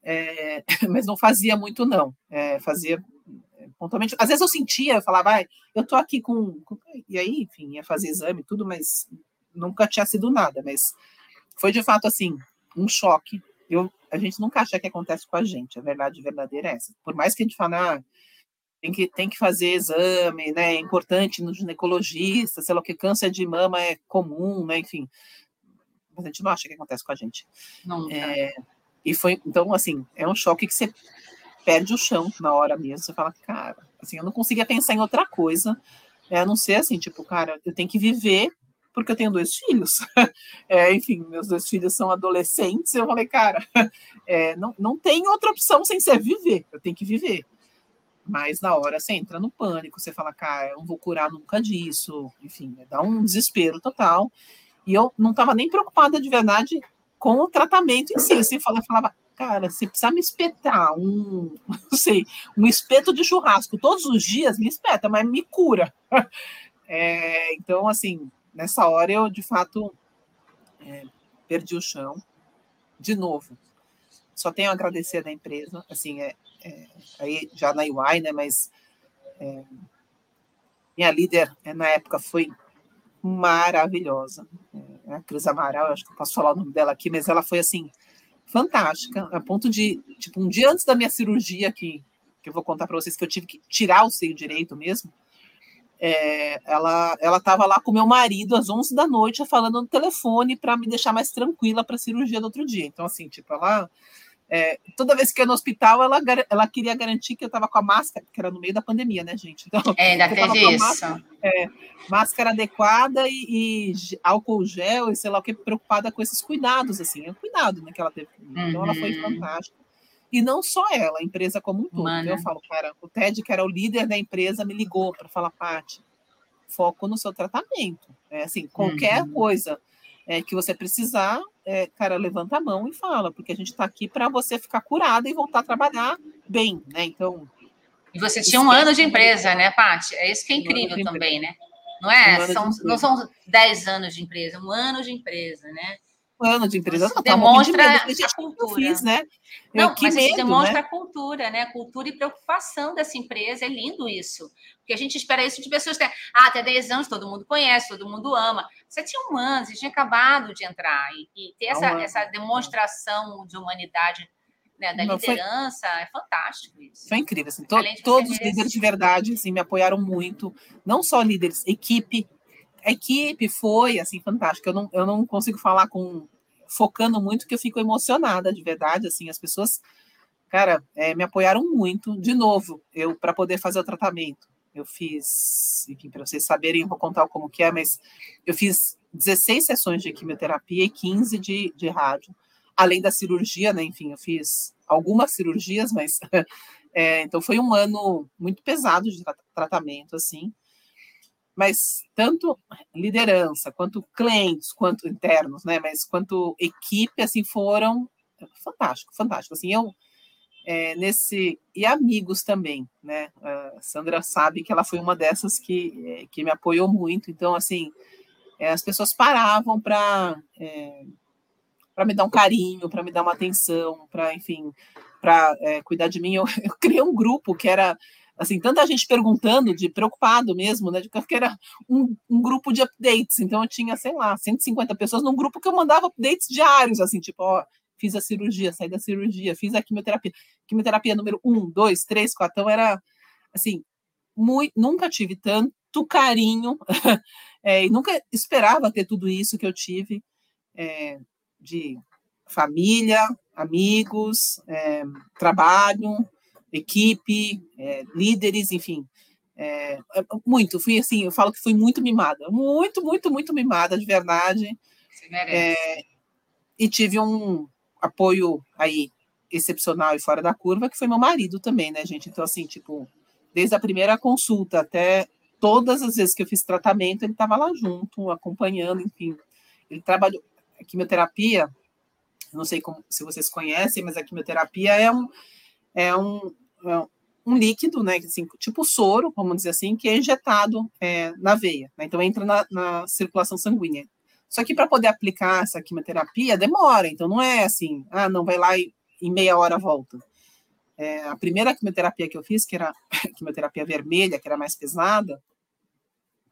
É, mas não fazia muito não, é, fazia é, pontualmente. Às vezes eu sentia, eu falava, ah, eu tô aqui com, com, e aí, enfim, ia fazer exame tudo, mas nunca tinha sido nada, mas foi de fato assim um choque eu, a gente nunca acha que acontece com a gente, a verdade verdadeira é essa. Por mais que a gente fale, ah, tem que, tem que fazer exame, né? É importante no ginecologista, sei lá o que, câncer de mama é comum, né? Enfim. Mas a gente não acha que acontece com a gente. Não. É, e foi, então, assim, é um choque que você perde o chão na hora mesmo. Você fala, cara, assim, eu não conseguia pensar em outra coisa É, a não ser assim, tipo, cara, eu tenho que viver porque eu tenho dois filhos. É, enfim, meus dois filhos são adolescentes. Eu falei, cara, é, não, não tem outra opção sem ser viver. Eu tenho que viver. Mas na hora você entra no pânico, você fala, cara, eu não vou curar nunca disso. Enfim, dá um desespero total. E eu não estava nem preocupada de verdade com o tratamento em si. Você falava, falava cara, se precisar me espetar um, não sei, um espeto de churrasco todos os dias, me espeta, mas me cura. É, então, assim, nessa hora eu, de fato, é, perdi o chão. De novo, só tenho a agradecer da empresa, assim, é, é aí já na UI, né, mas é, minha líder é, na época foi maravilhosa, é, a Cris Amaral, acho que eu posso falar o nome dela aqui, mas ela foi, assim, fantástica, a ponto de, tipo, um dia antes da minha cirurgia, que, que eu vou contar para vocês que eu tive que tirar o seio direito mesmo, é, ela ela estava lá com meu marido às 11 da noite falando no telefone para me deixar mais tranquila para a cirurgia do outro dia. Então, assim, tipo, ela é, toda vez que ia no hospital, ela, ela queria garantir que eu estava com a máscara, que era no meio da pandemia, né, gente? Então, é, ainda teve isso. Máscara, é, máscara adequada e, e, álcool gel e sei lá o que, preocupada com esses cuidados, assim, é o cuidado né, que ela teve. Então, uhum. ela foi uhum. fantástica. E não só ela, a empresa como um todo. Então, eu falo, cara, o Ted, que era o líder da empresa, me ligou para falar, Paty, foco no seu tratamento. É assim, qualquer uhum. coisa é, que você precisar, é, cara, levanta a mão e fala, porque a gente está aqui para você ficar curada e voltar a trabalhar bem, né? Então. E você tinha um ano de empresa, né, Paty? É isso que é incrível um também, né? Não é? Um são, não são 10 anos de empresa, um ano de empresa, né? Ano de empresa. Não, demonstra de a cultura. Fiz, né? Não, mas medo, demonstra né? a cultura, né? Cultura e preocupação dessa empresa. É lindo isso. Porque a gente espera isso de pessoas que ah, até 10 anos todo mundo conhece, todo mundo ama. Você tinha um ano, você tinha acabado de entrar. E, e ter essa, essa demonstração de humanidade né, da Não, liderança, foi, é fantástico isso. Foi incrível. Assim, to, todos os líderes de verdade assim, me apoiaram muito. Não só líderes, equipe, equipe foi assim fantástica. Eu não, eu não consigo falar com focando muito que eu fico emocionada de verdade. Assim, as pessoas, cara, é, me apoiaram muito. De novo, eu para poder fazer o tratamento, eu fiz, para vocês saberem, vou contar como que é, mas eu fiz 16 sessões de quimioterapia e 15 de, de rádio, além da cirurgia, né? Enfim, eu fiz algumas cirurgias, mas é, então foi um ano muito pesado de tratamento, assim mas tanto liderança, quanto clientes, quanto internos, né, mas quanto equipe, assim, foram fantástico, fantástico, assim, eu, é, nesse, e amigos também, né, a Sandra sabe que ela foi uma dessas que, é, que me apoiou muito, então, assim, é, as pessoas paravam para é, para me dar um carinho, para me dar uma atenção, para, enfim, para é, cuidar de mim, eu, eu criei um grupo que era assim, tanta gente perguntando, de preocupado mesmo, né? De que era um, um, grupo de updates. Então eu tinha, sei lá, 150 pessoas num grupo que eu mandava updates diários, assim, tipo, ó, fiz a cirurgia, saí da cirurgia, fiz a quimioterapia. Quimioterapia número um, dois, três, quatro. Então era assim, muito, nunca tive tanto carinho, é, e nunca esperava ter tudo isso que eu tive é, de família, amigos, é, trabalho, equipe, é, líderes, enfim. É, é, muito, fui assim, eu falo que fui muito mimada, muito, muito, muito mimada, de verdade. É, e tive um apoio aí excepcional e fora da curva, que foi meu marido também, né, gente? Então, assim, tipo, desde a primeira consulta até todas as vezes que eu fiz tratamento, ele estava lá junto, acompanhando, enfim. Ele trabalhou. A quimioterapia, não sei como, se vocês conhecem, mas a quimioterapia é um, é um, um líquido, né, assim, tipo soro, vamos dizer assim, que é injetado é, na veia. Né, então entra na, na, circulação sanguínea. Só que para poder aplicar essa quimioterapia demora, então não é assim, ah, não vai lá e em meia hora volta. É, a primeira quimioterapia que eu fiz, que era quimioterapia vermelha, que era mais pesada,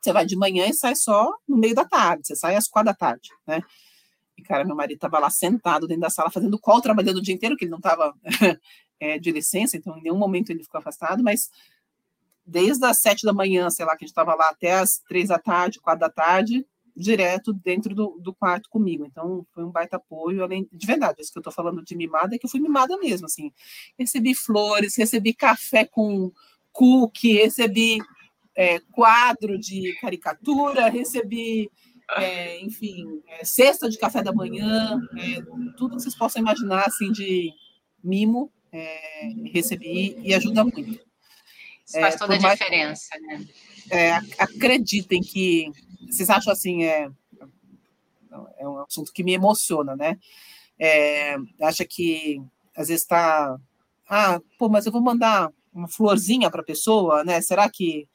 você vai de manhã e sai só no meio da tarde, você sai às quatro da tarde, né? E, cara, meu marido estava lá sentado dentro da sala fazendo call, trabalhando o dia inteiro, que ele não estava é, de licença, então em nenhum momento ele ficou afastado, mas desde as sete da manhã, sei lá, que a gente estava lá até as três da tarde, quatro da tarde, direto dentro do, do quarto comigo. Então, foi um baita apoio, além de verdade, isso que eu estou falando de mimada é que eu fui mimada mesmo, assim. Recebi flores, recebi café com cookie, recebi é, quadro de caricatura, recebi, é, enfim, é, cesta de café da manhã, é, tudo que vocês possam imaginar assim de mimo, é, recebi e ajuda muito. Isso faz toda a diferença, né? acreditem que vocês acham assim é é um assunto que me emociona, né? É, acha que às vezes está, ah, pô, mas eu vou mandar uma florzinha para a pessoa, né? Será que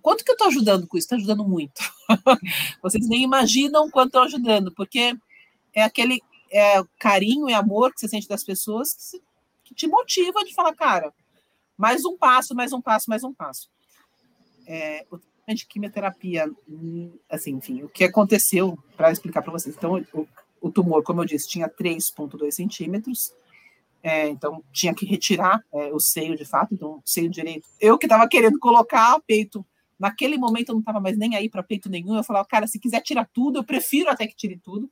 quanto que eu estou ajudando com isso? Estou ajudando muito. Vocês nem imaginam quanto estou ajudando, porque é aquele é, carinho e amor que você sente das pessoas que, te motiva de falar, cara, mais um passo, mais um passo, mais um passo. É, de quimioterapia, assim, enfim, o que aconteceu, para explicar para vocês. Então, o, o, tumor, como eu disse, tinha 3,2 centímetros, é, então tinha que retirar é, o seio de fato, então, o seio direito. Eu que estava querendo colocar peito, naquele momento eu não estava mais nem aí para peito nenhum, eu falava, cara, se quiser tirar tudo, eu prefiro até que tire tudo.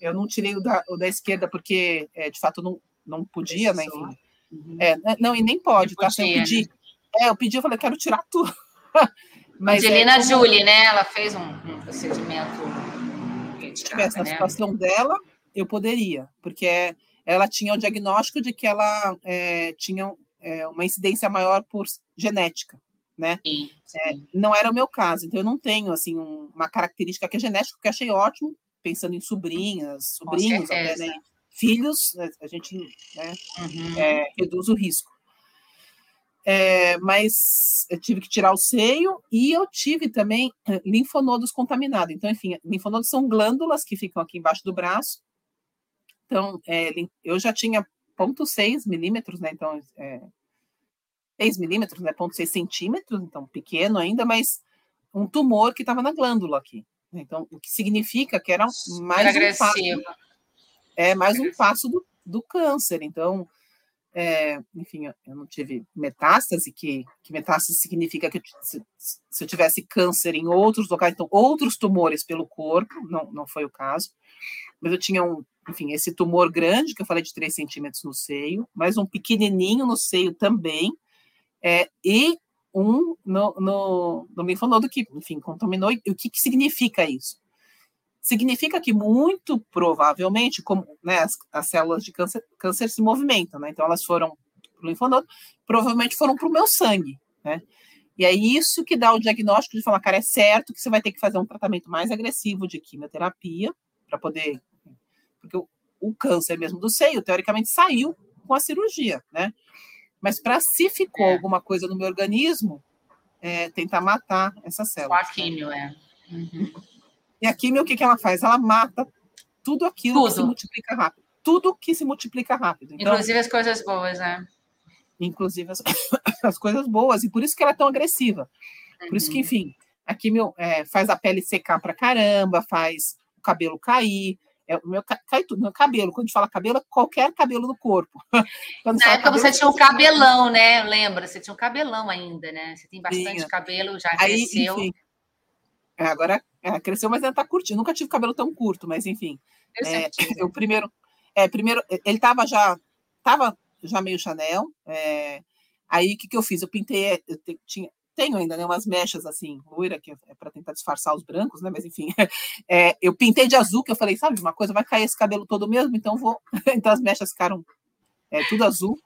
Eu não tirei o da, o da esquerda porque, é, de fato, não, não podia, né, enfim. Uhum. É, não, e nem pode, tá? Podia, eu pedi, né? é, eu pedi, eu falei, quero tirar tudo. Mas Angelina é, Julie, né? Ela fez um, um procedimento. Se tivesse na né? situação dela, eu poderia, porque ela tinha o diagnóstico de que ela é, tinha é, uma incidência maior por genética, né? Sim, é, sim. não era o meu caso, então eu não tenho assim um, uma característica que é genética, que achei ótimo, pensando em sobrinhas, sobrinhos, até, né? Filhos, a gente né, uhum. É, reduz o risco. É, mas eu tive que tirar o seio e eu tive também eh, linfonodos contaminados. Então, enfim, linfonodos são glândulas que ficam aqui embaixo do braço. Então, é, eu já tinha 0,6 milímetros, né? Então, é, 6 milímetros, né? 0,6 centímetros, então pequeno ainda, mas um tumor que estava na glândula aqui. Então, o que significa que era mais um passo. É mais um passo do, do câncer. Então, é, enfim, eu não tive metástase, que, que metástase significa que se, se, eu tivesse câncer em outros locais, então outros tumores pelo corpo, não, não foi o caso, mas eu tinha um, enfim, esse tumor grande, que eu falei de 3 centímetros no seio, mas um pequenininho no seio também, é, e um no, no, no linfonodo que, enfim, contaminou, e o que, que significa isso? Significa que muito provavelmente, como né, as, as, células de câncer, câncer se movimentam, né? Então elas foram para o linfonodo, provavelmente foram para o meu sangue, né? E é isso que dá o diagnóstico de falar, cara, é certo que você vai ter que fazer um tratamento mais agressivo de quimioterapia para poder, porque o, o, câncer mesmo do seio teoricamente saiu com a cirurgia, né? Mas para se ficou é. alguma coisa no meu organismo, é, tentar matar essa célula. Com a quimio, é. Uhum. E a química, o que, que ela faz? Ela mata tudo aquilo tudo. que se multiplica rápido. Tudo que se multiplica rápido. Então, inclusive as coisas boas, né? Inclusive as, as, coisas boas. E por isso que ela é tão agressiva. Por uhum. isso que, uhum. enfim, a química é, faz a pele secar pra caramba, faz o cabelo cair. É, meu cai tudo, meu cabelo. Quando a gente fala cabelo, é qualquer cabelo do corpo. Quando Na época você tinha um cabelão, né? Lembra? Você tinha um cabelão ainda, né? Você tem bastante Tinha. cabelo, já Aí, cresceu. Enfim, é, agora é, cresceu, mas ainda tá curtinho. Nunca tive cabelo tão curto, mas enfim. Eu é, o primeiro, é, primeiro, ele tava já, tava já meio Chanel. É, aí o que, que eu fiz? Eu pintei, eu te, tinha, tenho ainda né, umas mechas assim, loira, que é para tentar disfarçar os brancos, né? Mas enfim, é, eu pintei de azul, que eu falei, sabe, uma coisa vai cair esse cabelo todo mesmo, então vou. então as mechas ficaram é, tudo azul.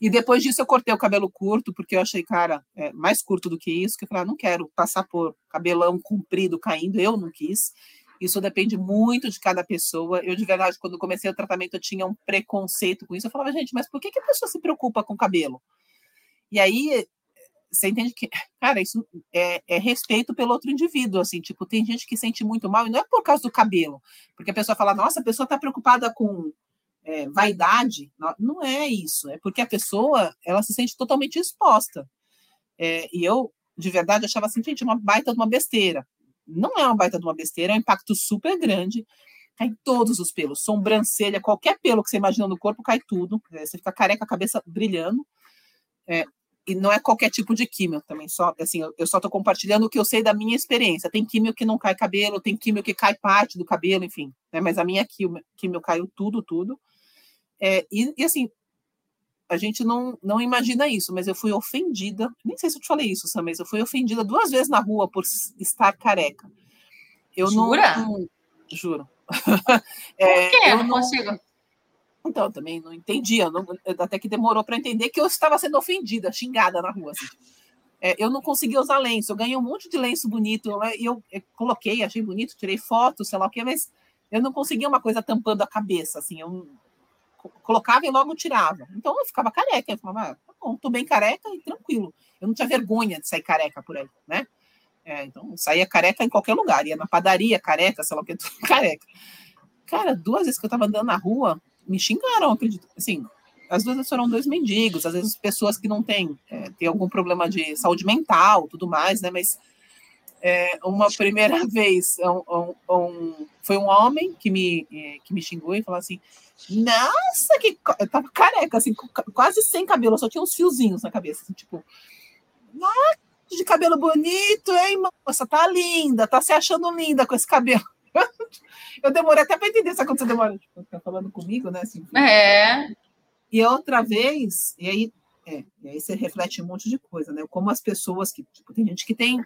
E depois disso eu cortei o cabelo curto, porque eu achei, cara, é, mais curto do que isso, que eu falei, ah, não quero passar por cabelão comprido caindo, eu não quis. Isso depende muito de cada pessoa. Eu, de verdade, quando comecei o tratamento, eu tinha um preconceito com isso. Eu falava, gente, mas por que, que a pessoa se preocupa com cabelo? E aí, você entende que, cara, isso é, é, respeito pelo outro indivíduo, assim, tipo, tem gente que sente muito mal, e não é por causa do cabelo, porque a pessoa fala, nossa, a pessoa está preocupada com é, vaidade, não é isso, é porque a pessoa ela se sente totalmente exposta. É, e eu, de verdade, achava assim, gente, uma baita de uma besteira. Não é uma baita de uma besteira, é um impacto super grande. Cai todos os pelos, sobrancelha, qualquer pelo que você imagina no corpo, cai tudo. É, você fica careca, a cabeça brilhando. É, e não é qualquer tipo de químio também, só assim, eu, só estou compartilhando o que eu sei da minha experiência. Tem químio que não cai cabelo, tem químio que cai parte do cabelo, enfim, né? Mas a minha químio, químio caiu tudo, tudo. É, e, e, assim, a gente não, não imagina isso, mas eu fui ofendida, nem sei se eu te falei isso, Sam, mas eu fui ofendida duas vezes na rua por estar careca. Eu Jura? não. Juro. é, por quê? Eu não consigo. Então, eu também não entendia, não, até que demorou para entender que eu estava sendo ofendida, xingada na rua. Assim. É, eu não conseguia usar lenço, eu ganhei um monte de lenço bonito, e eu, eu, coloquei, achei bonito, tirei foto, sei lá o quê, mas eu não conseguia uma coisa tampando a cabeça, assim, eu colocava e logo tirava. Então eu ficava careca, eu falava, ah, tá bom, tô bem careca e tranquilo. Eu não tinha vergonha de sair careca por aí, né? É, então saía careca em qualquer lugar, ia na padaria, careca, sei lá o que, careca. Cara, duas vezes que eu tava andando na rua, me xingaram, acredito. Assim, as duas foram dois mendigos, às vezes pessoas que não têm, é, têm algum problema de saúde mental, tudo mais, né? Mas é, uma primeira vez um, um, foi um homem que me, é, que me xingou e falou assim: Nossa, que eu tava careca, assim, quase sem cabelo, só tinha uns fiozinhos na cabeça, assim, tipo, nossa, de cabelo bonito, hein, moça? Tá linda, tá se achando linda com esse cabelo. Eu demorei até para entender, sabe quando você demora? Tipo, tá falando comigo, né? Assim, é. E outra vez, e aí, é, e aí você reflete um monte de coisa, né? Como as pessoas que, tipo, tem gente que tem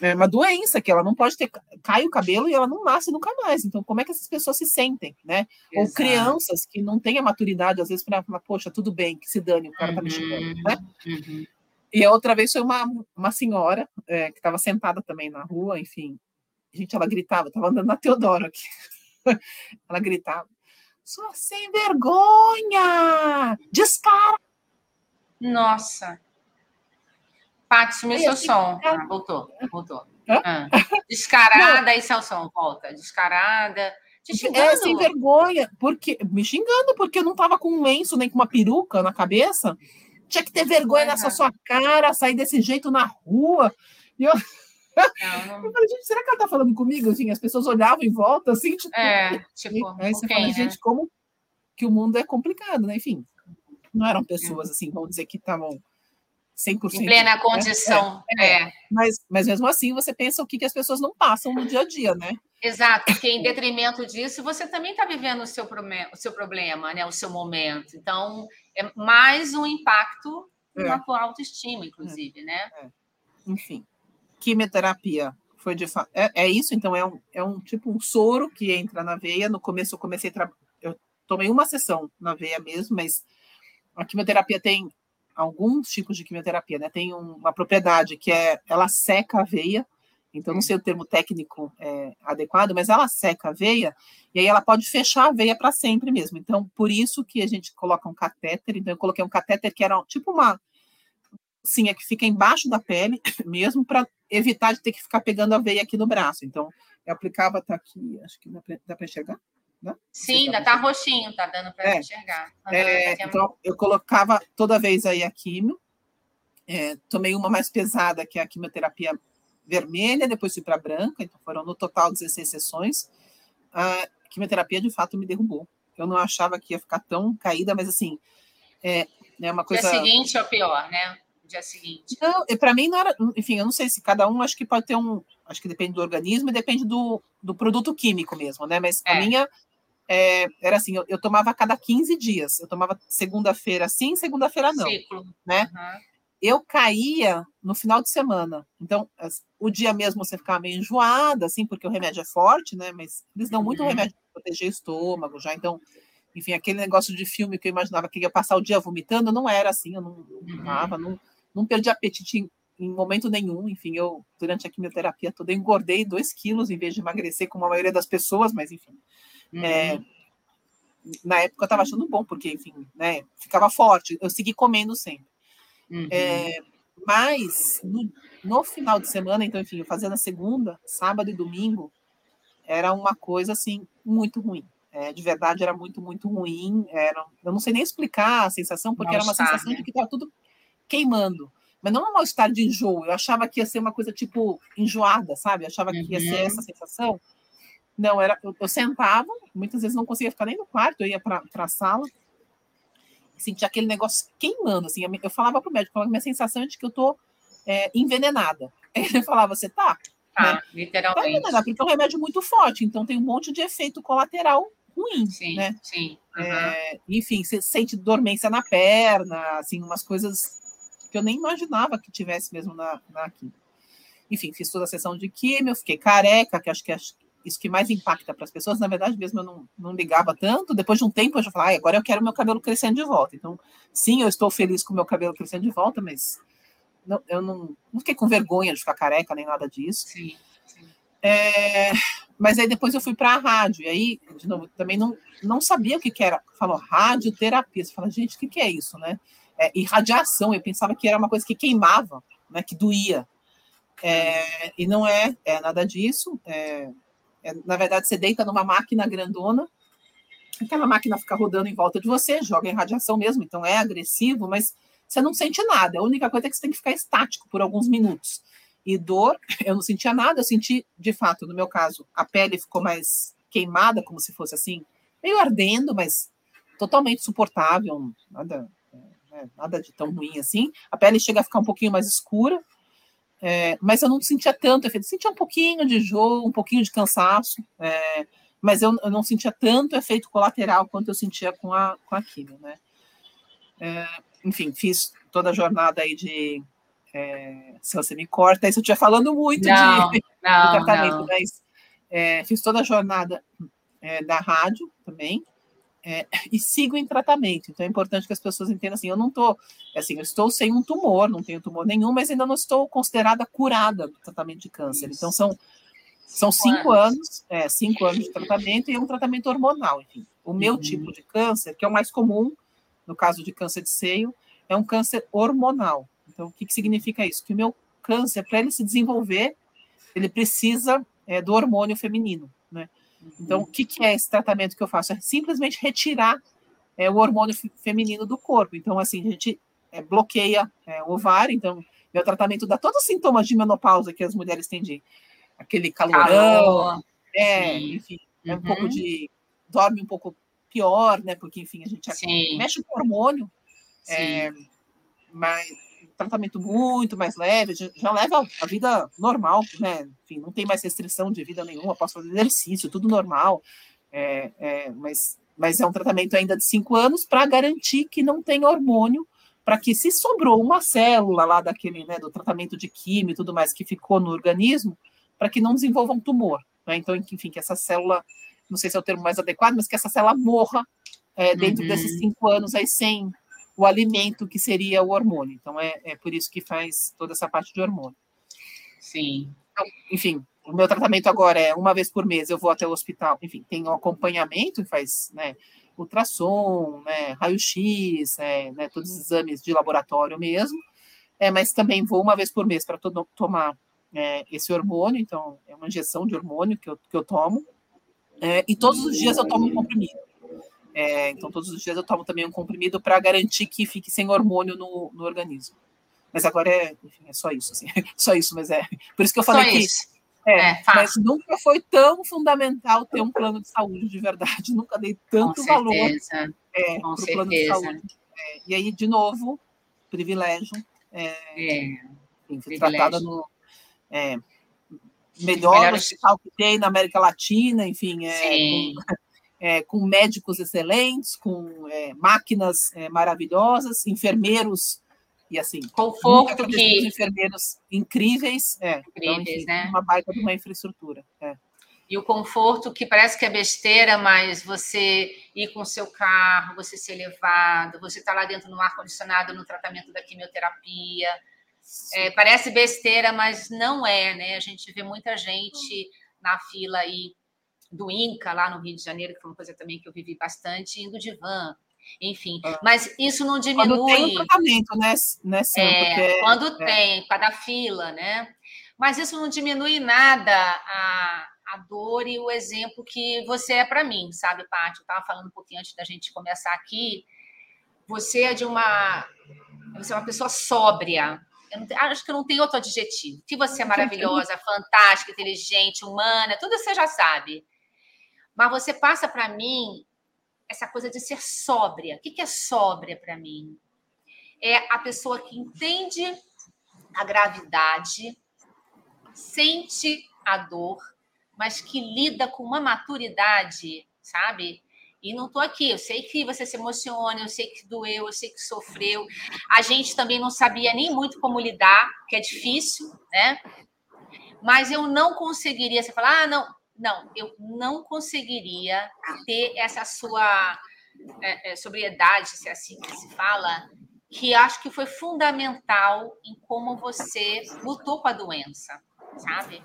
é, uma doença, que ela não pode ter, cai o cabelo e ela não nasce nunca mais. Então, como é que essas pessoas se sentem, né? Exato. Ou crianças que não têm a maturidade, às vezes, para falar, poxa, tudo bem, que se dane, o cara uhum, tá me xingando, né? Uhum. E a outra vez foi uma, uma senhora é, que estava sentada também na rua, enfim. Gente, ela gritava, estava andando na Teodoro aqui. ela gritava, sua sem vergonha! Descara! Nossa! Paty, sumiu seu som. Ah, voltou, voltou. Ah. Descarada, aí seu som, volta. Descarada. É, sem vergonha, porque me xingando, porque eu não tava com um lenço nem com uma peruca na cabeça. Tinha que ter vergonha nessa sua cara, sair desse jeito na rua. E eu, não, não... eu falei, gente, será que ela tá falando comigo? Assim, as pessoas olhavam em volta, assim, tipo. É, tipo. Aí você fala, né? gente, como que o mundo é complicado, né? Enfim, não eram pessoas, assim, vamos dizer, que estavam 100%. Em plena né? condição. É, é. é. Mas, mas mesmo assim, você pensa o que, que as pessoas não passam no dia a dia, né? Exato, porque em detrimento disso, você também está vivendo o seu, o seu problema, né? o seu momento. Então, é mais um impacto é. na tua autoestima, inclusive, é. né? É. Enfim, quimioterapia foi de fato. É, é, isso, então, é um, é um tipo um soro que entra na veia. No começo eu comecei a tra... eu tomei uma sessão na veia mesmo, mas a quimioterapia tem alguns tipos de quimioterapia, né? Tem uma propriedade que é ela seca a veia, então não sei o termo técnico é, adequado, mas ela seca a veia e aí ela pode fechar a veia para sempre mesmo. Então, por isso que a gente coloca um catéter. Então, eu coloquei um catéter que era tipo uma sim, é que fica embaixo da pele mesmo para evitar de ter que ficar pegando a veia aqui no braço. Então, eu aplicava, tá aqui, acho que dá para enxergar. Né? Sim, ainda está roxinho, está dando para é, enxergar. É, então, eu colocava toda vez aí a quimio. É, tomei uma mais pesada, que é a quimioterapia vermelha, depois fui para branca, então foram no total 16 sessões. A quimioterapia, de fato, me derrubou. Eu não achava que ia ficar tão caída, mas assim, é, é uma coisa. Dia seguinte é o pior, né? Dia seguinte. Não, para mim não era. Enfim, eu não sei se cada um, acho que pode ter um. Acho que depende do organismo e depende do, do produto químico mesmo, né? Mas a é. minha é, era assim, eu, eu, tomava a cada 15 dias. Eu tomava segunda-feira sim, segunda-feira não. Ciclo. Né? Uhum. Eu caía no final de semana. Então, o dia mesmo você ficava meio enjoada, assim, porque o remédio é forte, né? Mas eles dão muito uhum. remédio para proteger o estômago já. Então, enfim, aquele negócio de filme que eu imaginava que ia passar o dia vomitando, não era assim, eu não, não, uhum. não, não perdi apetite em, em, momento nenhum. Enfim, eu, durante a quimioterapia toda, engordei dois quilos em vez de emagrecer, como a maioria das pessoas, mas enfim. É, uhum. na época eu estava achando bom, porque, enfim, né, ficava forte. Eu segui comendo sempre. Uhum. É, mas no, no, final de semana, então, enfim, eu fazia na segunda, sábado e domingo, era uma coisa assim muito ruim. É, de verdade, era muito, muito ruim. Era, eu não sei nem explicar a sensação, porque era uma sensação né? de que estava tudo queimando. Mas não um mal-estar de enjoo. Eu achava que ia ser uma coisa tipo enjoada, sabe? Eu achava que ia ser uhum. essa sensação. Não, era, eu, eu, sentava, muitas vezes não conseguia ficar nem no quarto, eu ia para a sala, sentia aquele negócio queimando, assim, eu falava para o médico, falava, minha sensação é de que eu estou é, envenenada. Ele falava, você tá? Ah, né? literalmente. Tá porque é um remédio muito forte, então tem um monte de efeito colateral ruim, sim, né? Sim. Uhum. É, enfim, você sente dormência na perna, assim, umas coisas que eu nem imaginava que tivesse mesmo na, na. Enfim, fiz toda a sessão de químio, fiquei careca, que acho que é isso que mais impacta para as pessoas. Na verdade, mesmo eu não, não ligava tanto. Depois de um tempo, eu já falei, ah, agora eu quero meu cabelo crescendo de volta. Então, sim, eu estou feliz com meu cabelo crescendo de volta, mas não, eu não, não fiquei com vergonha de ficar careca nem nada disso. Sim, sim. É, mas aí depois eu fui para a rádio, e aí, de novo, também não, não sabia o que, que era. Falou radioterapia. Você fala, gente, o que, que é isso, né? É, e radiação, eu pensava que era uma coisa que queimava, né, que doía. É, e não é, é nada disso. É, é, na verdade, você deita numa máquina grandona, aquela máquina fica rodando em volta de você, joga em radiação mesmo, então é agressivo, mas você não sente nada. A única coisa é que você tem que ficar estático por alguns minutos. E dor, eu não sentia nada, eu senti, de fato, no meu caso, a pele ficou mais queimada, como se fosse assim, meio ardendo, mas totalmente suportável, nada, é, nada de tão ruim assim. A pele chega a ficar um pouquinho mais escura, é, mas eu não sentia tanto efeito. Sentia um pouquinho de enjoo, um pouquinho de cansaço, é, mas eu, eu, não sentia tanto efeito colateral quanto eu sentia com a, com a quimio, né? É, enfim, fiz toda a jornada aí de é, se você me corta, isso eu estiver falando muito não, de, não, tratamento, não. mas é, fiz toda a jornada é, da rádio também. É, e sigo em tratamento. Então é importante que as pessoas entendam assim: eu não estou, assim, eu estou sem um tumor, não tenho tumor nenhum, mas ainda não estou considerada curada do tratamento de câncer. Então são são cinco anos, é, cinco anos de tratamento e um tratamento hormonal. Enfim, o meu uhum. tipo de câncer, que é o mais comum, no caso de câncer de seio, é um câncer hormonal. Então, o que, que significa isso? Que o meu câncer, para ele se desenvolver, ele precisa é, do hormônio feminino, né? Então, o que, que é esse tratamento que eu faço? É simplesmente retirar é, o hormônio feminino do corpo. Então, assim, a gente é, bloqueia é, o ovário. Então, meu tratamento dá todos os sintomas de menopausa que as mulheres têm de aquele calorão, Calor. é, enfim, é um uhum. pouco de dorme um pouco pior, né? Porque, enfim, a gente Sim. mexe com o hormônio, é, mas tratamento muito mais leve, já leva a vida normal, né? Enfim, não tem mais restrição de vida nenhuma, posso fazer exercício, tudo normal, é, é, mas, mas é um tratamento ainda de cinco anos para garantir que não tem hormônio, para que se sobrou uma célula lá daquele, né, do tratamento de química e tudo mais que ficou no organismo, para que não desenvolva um tumor, né? Então, enfim, que essa célula, não sei se é o termo mais adequado, mas que essa célula morra é, dentro uhum. desses cinco anos aí sem o alimento que seria o hormônio. Então, é, é por isso que faz toda essa parte de hormônio. Sim. Então, enfim, o meu tratamento agora é uma vez por mês eu vou até o hospital, enfim, tem um acompanhamento, faz né, ultrassom, né, raio-x, é, né, todos os exames de laboratório mesmo, é, mas também vou uma vez por mês para tomar é, esse hormônio, então é uma injeção de hormônio que eu, que eu tomo, é, e todos os dias eu tomo um comprimido. É, então, todos os dias eu tomo também um comprimido para garantir que fique sem hormônio no, no organismo. Mas agora é, enfim, é só isso, assim, só isso, mas é. Por isso que eu falei só que. Isso. É, é mas nunca foi tão fundamental ter um plano de saúde de verdade. Nunca dei tanto Com valor é, para o plano de saúde. É, e aí, de novo, privilégio. É, é enfim, fui tratada no é, melhor, melhor hospital que tem na América Latina, enfim, é, com, é, com médicos excelentes, com é, máquinas é, maravilhosas, enfermeiros e assim. Conforto que. Enfermeiros incríveis. É, então, incríveis, então, enfim, né? Uma baita de uma infraestrutura. É. E o conforto que parece que é besteira, mas você ir com o seu carro, você ser levado, você estar tá lá dentro no ar-condicionado no tratamento da quimioterapia. É, parece besteira, mas não é, né? A gente vê muita gente na fila aí do Inca, lá no Rio de Janeiro, que foi uma coisa também que eu vivi bastante, indo de van. Enfim, é. mas isso não diminui. Quando tem um tratamento, né, né é, porque, quando é. tem, para fila, né? Mas isso não diminui nada a, a dor e o exemplo que você é para mim, sabe, Paty? Eu estava falando um pouquinho antes da gente começar aqui. Você é de uma. Você é uma pessoa sóbria. Tenho, acho que eu não tenho outro adjetivo. Que você é maravilhosa, fantástica, inteligente, humana, tudo você já sabe. Mas você passa para mim essa coisa de ser sóbria. O que é sóbria para mim? É a pessoa que entende a gravidade, sente a dor, mas que lida com uma maturidade, sabe? E não estou aqui. Eu sei que você se emociona, eu sei que doeu, eu sei que sofreu. A gente também não sabia nem muito como lidar, que é difícil, né? Mas eu não conseguiria. Você falar, ah, não, não, eu não conseguiria ter essa sua é, é, sobriedade, se é assim que se fala, que acho que foi fundamental em como você lutou com a doença, sabe?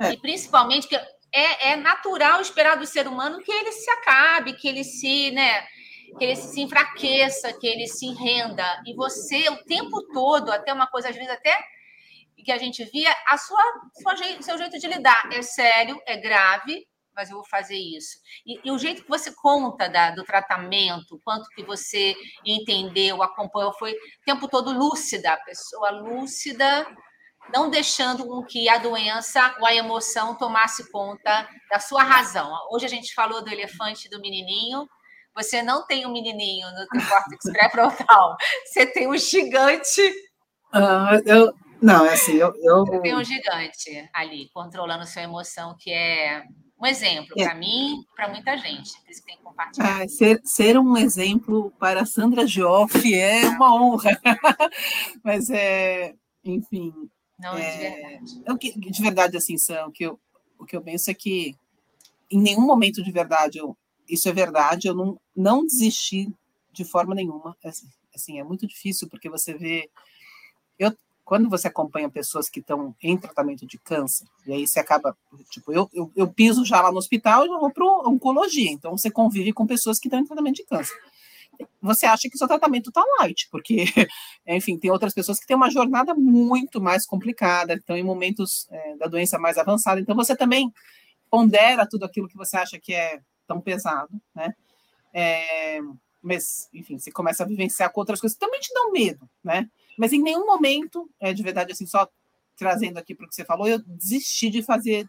É. E principalmente que é, é, natural esperar do ser humano que ele se acabe, que ele se, né, que ele se enfraqueça, que ele se renda. E você, o tempo todo, até uma coisa, às vezes, até que a gente via, a sua, sua seu jeito de lidar é sério, é grave, mas eu vou fazer isso. E, e o jeito que você conta da, do tratamento, quanto que você entendeu, acompanhou, foi o tempo todo lúcida, pessoa lúcida, não deixando com que a doença ou a emoção tomasse conta da sua razão. Hoje a gente falou do elefante do menininho, você não tem um menininho no teu córtex pré-frontal, você tem um gigante. Uh, eu, não, é assim, eu, eu... Você tem um gigante ali, controlando sua emoção, que é um exemplo é. para mim e para muita gente. Por isso que tem que compartilhar. Ah, ser, ser um exemplo para Sandra Gioff é uma honra. Mas é, enfim. Não, é, de verdade. É, que, de verdade, assim, Sam, o que eu, o que eu penso é que em nenhum momento de verdade eu, isso é verdade, eu não, não desisti de forma nenhuma. Assim, assim, é muito difícil, porque você vê. Eu, quando você acompanha pessoas que estão em tratamento de câncer, e aí você acaba, tipo, eu, eu, eu piso já lá no hospital e vou para oncologia, então você convive com pessoas que estão em tratamento de câncer. Você acha que seu tratamento está light, porque, enfim, tem outras pessoas que têm uma jornada muito mais complicada, estão em momentos é, da doença mais avançada, então você também pondera tudo aquilo que você acha que é tão pesado, né? É, mas, enfim, você começa a vivenciar com outras coisas que também te dão medo, né? Mas em nenhum momento, é de verdade, assim, só trazendo aqui para o que você falou, eu desisti de fazer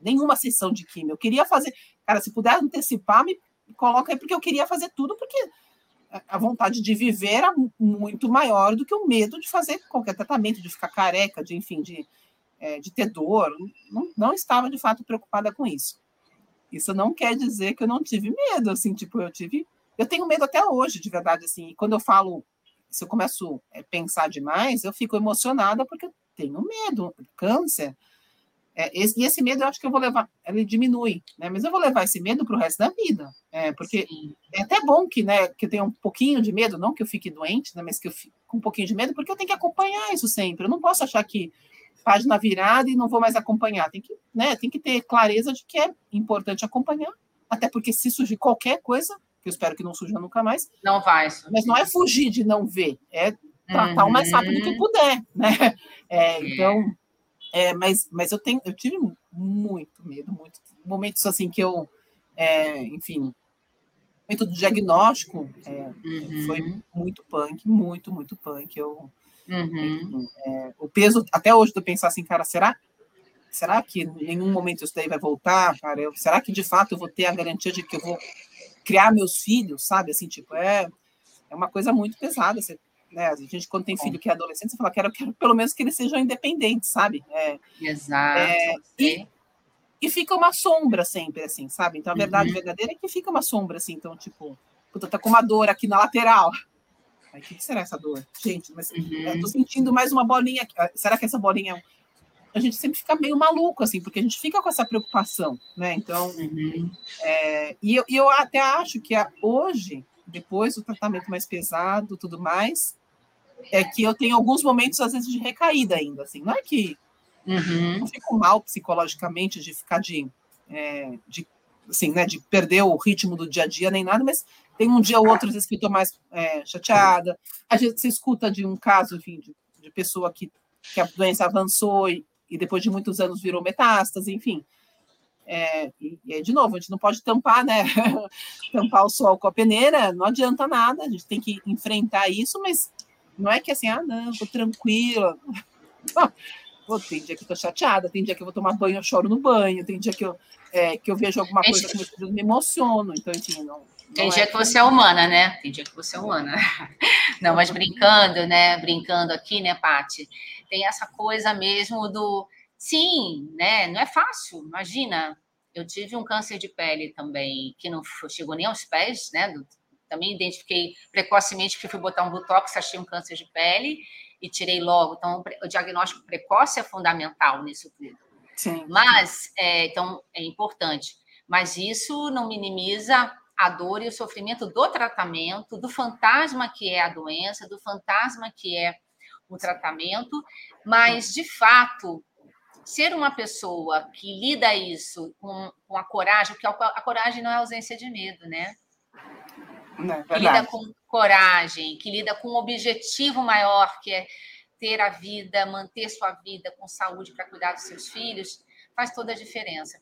nenhuma sessão de químio. Eu queria fazer, cara, se puder antecipar, me coloca aí, porque eu queria fazer tudo, porque a vontade de viver era muito maior do que o medo de fazer qualquer tratamento, de ficar careca, de, enfim, de, é, de ter dor. Não, não estava, de fato, preocupada com isso. Isso não quer dizer que eu não tive medo, assim, tipo, eu tive. Eu tenho medo até hoje, de verdade, assim. E quando eu falo se eu começo a pensar demais, eu fico emocionada porque eu tenho medo, câncer. É, esse, e esse medo eu acho que eu vou levar, ele diminui, né? Mas eu vou levar esse medo para o resto da vida, é, porque Sim. é até bom que, né, que eu tenha um pouquinho de medo, não que eu fique doente, né, mas que eu fique com um pouquinho de medo, porque eu tenho que acompanhar isso sempre. Eu não posso achar que página virada e não vou mais acompanhar. Tem que, né, tem que ter clareza de que é importante acompanhar, até porque se surgir qualquer coisa, que eu espero que não surja nunca mais. Não vai. Mas não é fugir de não ver, é tratar uhum. o mais rápido que uhum. puder, né? É, então, é, mas, mas eu tenho, eu tive muito medo, muito momentos assim que eu, é, enfim, momento do diagnóstico é, uhum. foi muito punk, muito, muito punk. Eu, uhum. é, o peso, até hoje, de pensar assim, cara, será será que em nenhum momento isso daí vai voltar, cara? Eu, será que de fato eu vou ter a garantia de que eu vou criar meus filhos, sabe? Assim, tipo, é, é uma coisa muito pesada. Você, né? A gente, quando tem filho que é adolescente, você fala, quero, quero pelo menos que eles sejam independentes, sabe? É, Exato. É, e, e fica uma sombra sempre, assim, sabe? Então, a verdade uhum. verdadeira é que fica uma sombra, assim. Então, tipo, puta, tá com uma dor aqui na lateral. o que, será essa dor? Gente, mas uhum. eu tô sentindo mais uma bolinha aqui. Ah, será que essa bolinha a gente sempre fica meio maluco, assim, porque a gente fica com essa preocupação, né? Então, uhum. é, e, eu, eu até acho que hoje, depois do tratamento mais pesado, tudo mais, é que eu tenho alguns momentos, às vezes, de recaída ainda, assim. Não é que uhum. eu fico mal psicologicamente de ficar de, é, de, assim, né, de perder o ritmo do dia a dia nem nada, mas tem um dia ou outro, às vezes, que eu estou mais é, chateada. A gente se escuta de um caso, enfim, de, de pessoa que, que a doença avançou e, e depois de muitos anos virou metástase, enfim. É, e, e, de novo, a gente não pode tampar, né? tampar o sol com a peneira, não adianta nada, a gente tem que enfrentar isso, mas não é que assim, ah, não, tô tranquila. Pô, tem dia que eu tô chateada, tem dia que eu vou tomar banho, eu choro no banho, tem dia que eu, é, que eu vejo alguma coisa que eu me emociono, então, enfim, não. Tem dia é... que você é humana, né? Tem dia que você é humana. Não, mas brincando, né? Brincando aqui, né, Pati? Tem essa coisa mesmo do sim, né? Não é fácil, imagina. Eu tive um câncer de pele também, que não chegou nem aos pés, né? Também identifiquei precocemente que fui botar um botox, achei um câncer de pele e tirei logo. Então, o diagnóstico precoce é fundamental nisso tudo. Sim. Mas, é, então, é importante. Mas isso não minimiza a dor e o sofrimento do tratamento, do fantasma que é a doença, do fantasma que é o tratamento, mas, de fato, ser uma pessoa que lida isso com, com a coragem, porque a coragem não é ausência de medo, né? Não, é que lida com coragem, que lida com um objetivo maior, que é ter a vida, manter sua vida com saúde para cuidar dos seus filhos, faz toda a diferença.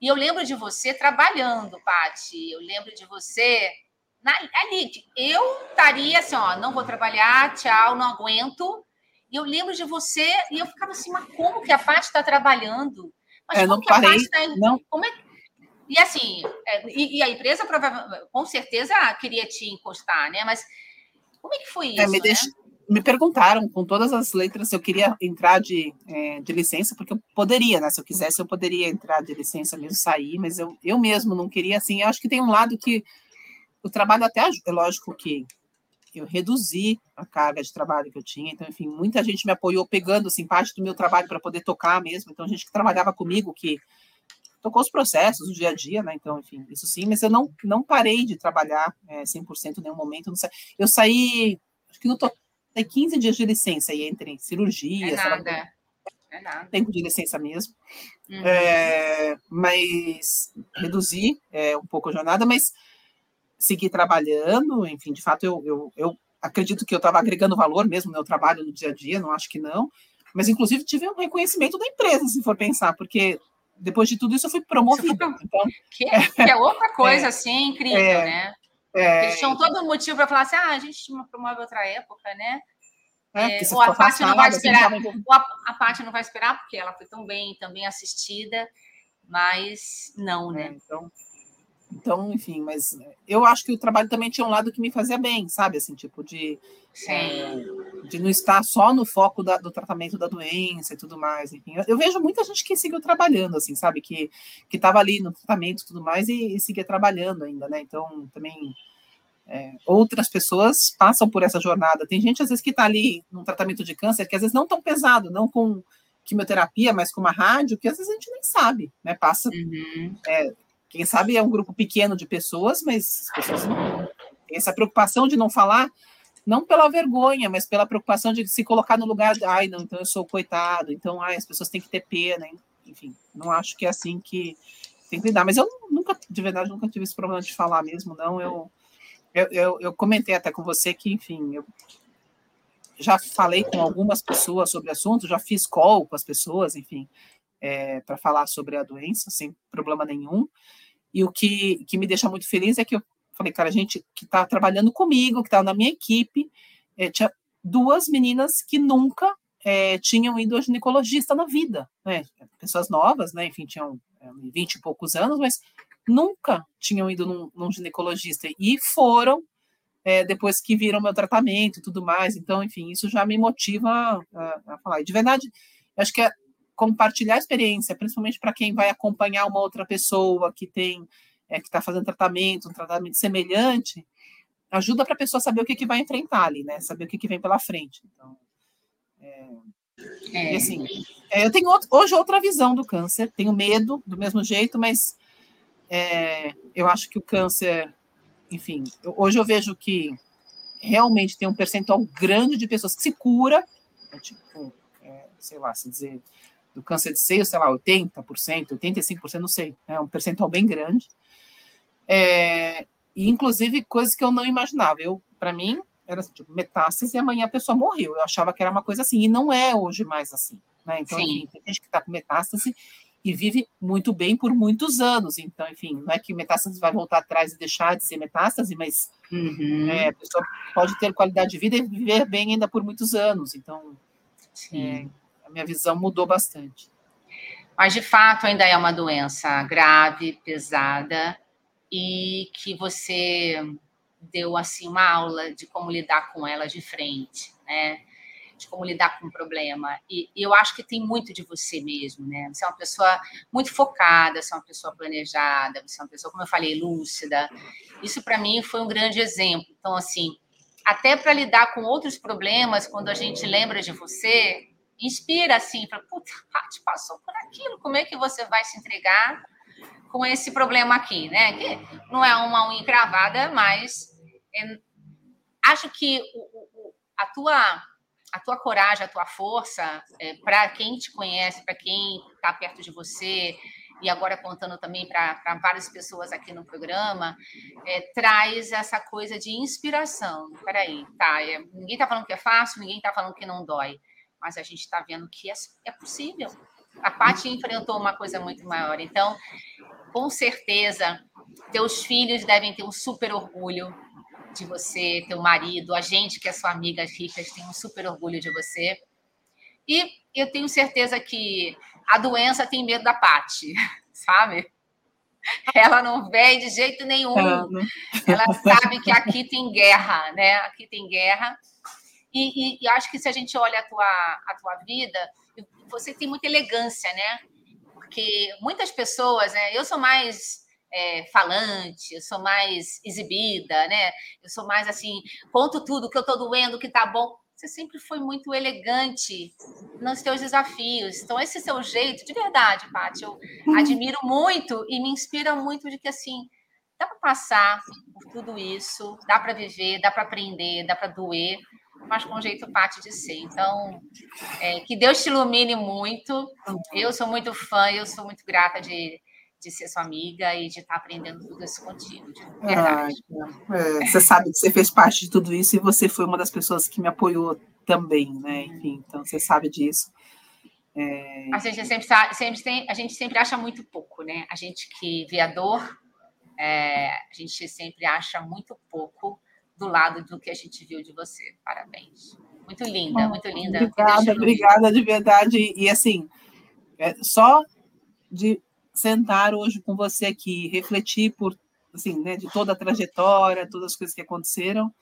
E eu lembro de você trabalhando, Pati. Eu lembro de você na, ali. Eu estaria assim, ó, não vou trabalhar, tchau, não aguento. E eu lembro de você e eu ficava assim, mas como que a Pati está trabalhando? Mas é, como que parei, a Paty está não. Como é, e assim, é, e, e, a empresa provavelmente, com certeza queria te encostar, né? Mas como é que foi isso? É, me, né? me perguntaram com todas as letras se eu queria entrar de, é, de licença, porque eu poderia, né? Se eu quisesse, eu poderia entrar de licença mesmo, sair, mas eu, eu mesmo não queria, assim. Eu acho que tem um lado que o trabalho até, é lógico que eu reduzi a carga de trabalho que eu tinha, então, enfim, muita gente me apoiou pegando, assim, parte do meu trabalho para poder tocar mesmo, então, gente que trabalhava comigo, que tocou os processos, o dia a dia, né? Então, enfim, isso sim, mas eu não, não parei de trabalhar é, 100% em nenhum momento. Sa... Eu saí, acho que no total, 15 dias de licença aí entre cirurgia, é nada. É nada. tempo de licença mesmo. Uhum. É, mas reduzi é, um pouco a jornada, mas segui trabalhando, enfim, de fato, eu, eu, eu acredito que eu estava agregando valor mesmo no meu trabalho no dia a dia, não acho que não. Mas, inclusive, tive um reconhecimento da empresa, se for pensar, porque depois de tudo isso eu fui promovida. Então, que, é, que é outra coisa, é, assim, incrível, é, né? É, Eles tinham todo motivo para falar assim, ah, a gente promove outra época, né? É, ou a parte não vai esperar, a, a parte não vai esperar, porque ela foi tão bem, também assistida, mas não, né? então, então, enfim, mas eu acho que o trabalho também tinha um lado que me fazia bem, sabe? Assim, tipo, de, é, de não estar só no foco da, do tratamento da doença e tudo mais. Enfim, eu, eu, vejo muita gente que seguiu trabalhando, assim, sabe? Que estava ali no tratamento e tudo mais e, e seguia trabalhando ainda, né? Então, também. É, outras pessoas passam por essa jornada. Tem gente, às vezes, que está ali no tratamento de câncer, que às vezes não tão pesado, não com quimioterapia, mas com uma rádio, que às vezes a gente nem sabe, né? Passa. Uhum. É, quem sabe é um grupo pequeno de pessoas, mas as pessoas não têm essa preocupação de não falar, não pela vergonha, mas pela preocupação de se colocar no lugar de, ai, não, então eu sou coitado, então ai, as pessoas têm que ter pena, enfim, não acho que é assim que tem que lidar. Mas eu nunca, de verdade, nunca tive esse problema de falar mesmo, não. Eu, eu, eu, eu comentei até com você que, enfim, eu já falei com algumas pessoas sobre assunto, já fiz call com as pessoas, enfim, é, para falar sobre a doença, sem problema nenhum. E o que, que me deixa muito feliz é que eu falei, cara, a gente que está trabalhando comigo, que está na minha equipe, é, tinha duas meninas que nunca é, tinham ido ao ginecologista na vida, né? Pessoas novas, né? Enfim, tinham é, vinte e poucos anos, mas nunca tinham ido num, num ginecologista e foram é, depois que viram meu tratamento e tudo mais. Então, enfim, isso já me motiva a, a falar. E de verdade, acho que é compartilhar a experiência, principalmente para quem vai acompanhar uma outra pessoa que tem é, que está fazendo tratamento, um tratamento semelhante, ajuda para a pessoa saber o que, que vai enfrentar ali, né? Saber o que, que vem pela frente. Então, é, é. E assim, é, eu tenho outro, hoje outra visão do câncer. Tenho medo do mesmo jeito, mas é, eu acho que o câncer, enfim, eu, hoje eu vejo que realmente tem um percentual grande de pessoas que se cura, é tipo, é, sei lá, se dizer do câncer de seio, sei lá, 80%, 85%, não sei, é um percentual bem grande. É, e inclusive coisas que eu não imaginava. Eu, para mim, era assim, tipo, metástase e amanhã a pessoa morreu. Eu achava que era uma coisa assim, e não é hoje mais assim. Né? Então, enfim, tem gente que está com metástase e vive muito bem por muitos anos. Então, enfim, não é que metástase vai voltar atrás e deixar de ser metástase, mas uhum. é, a pessoa pode ter qualidade de vida e viver bem ainda por muitos anos. Então, é, minha visão mudou bastante. Mas, de fato, ainda é uma doença grave, pesada, e que você deu, assim, uma aula de como lidar com ela de frente, né? de como lidar com o problema. E, e, eu acho que tem muito de você mesmo, né? Você é uma pessoa muito focada, você é uma pessoa planejada, você é uma pessoa, como eu falei, lúcida. Isso para mim foi um grande exemplo. Então, assim, até para lidar com outros problemas, quando a gente lembra de você, inspira assim, para puta, Paty passou por aquilo, como é que você vai se entregar com esse problema aqui, né? Que não é uma unha cravada, mas é, acho que o, o, a tua a tua coragem, a tua força, é, para quem te conhece, para quem está perto de você, e agora contando também para várias pessoas aqui no programa, é, traz essa coisa de inspiração. Peraí, tá, é, ninguém está falando que é fácil, ninguém está falando que não dói, mas a gente está vendo que é, é possível. A Paty enfrentou uma coisa muito maior. Então, com certeza, teus filhos devem ter um super orgulho de você, teu marido, a gente que é sua amiga ricas tem um super orgulho de você. E eu tenho certeza que a doença tem medo da Pati, sabe? Ela não vem de jeito nenhum. Ela sabe que aqui tem guerra, né? Aqui tem guerra. E, e, e, acho que se a gente olha a tua, a tua vida, você tem muita elegância, né? Porque muitas pessoas, né? Eu sou mais é, falante, eu sou mais exibida, né? Eu sou mais assim, conto tudo que eu estou doendo, que tá bom. Você sempre foi muito elegante nos seus desafios. Então, esse seu jeito, de verdade, Paty, eu admiro muito e me inspira muito de que assim dá para passar por tudo isso, dá para viver, dá para aprender, dá para doer, mas com jeito Paty de ser. Então, é, que Deus te ilumine muito. Eu sou muito fã, eu sou muito grata de de ser sua amiga e de estar aprendendo tudo isso contigo, de verdade. Ah, é, você sabe que você fez parte de tudo isso e você foi uma das pessoas que me apoiou também, né? Enfim, então você sabe disso. É... A gente sempre, sempre tem, a gente sempre acha muito pouco, né? A gente que vê a dor, é, a gente sempre acha muito pouco do lado do que a gente viu de você. Parabéns. Muito linda, muito linda. Obrigada, obrigada de verdade. E assim, é, só de sentar hoje com você aqui, refletir por assim, né, de toda a trajetória, todas as coisas que aconteceram,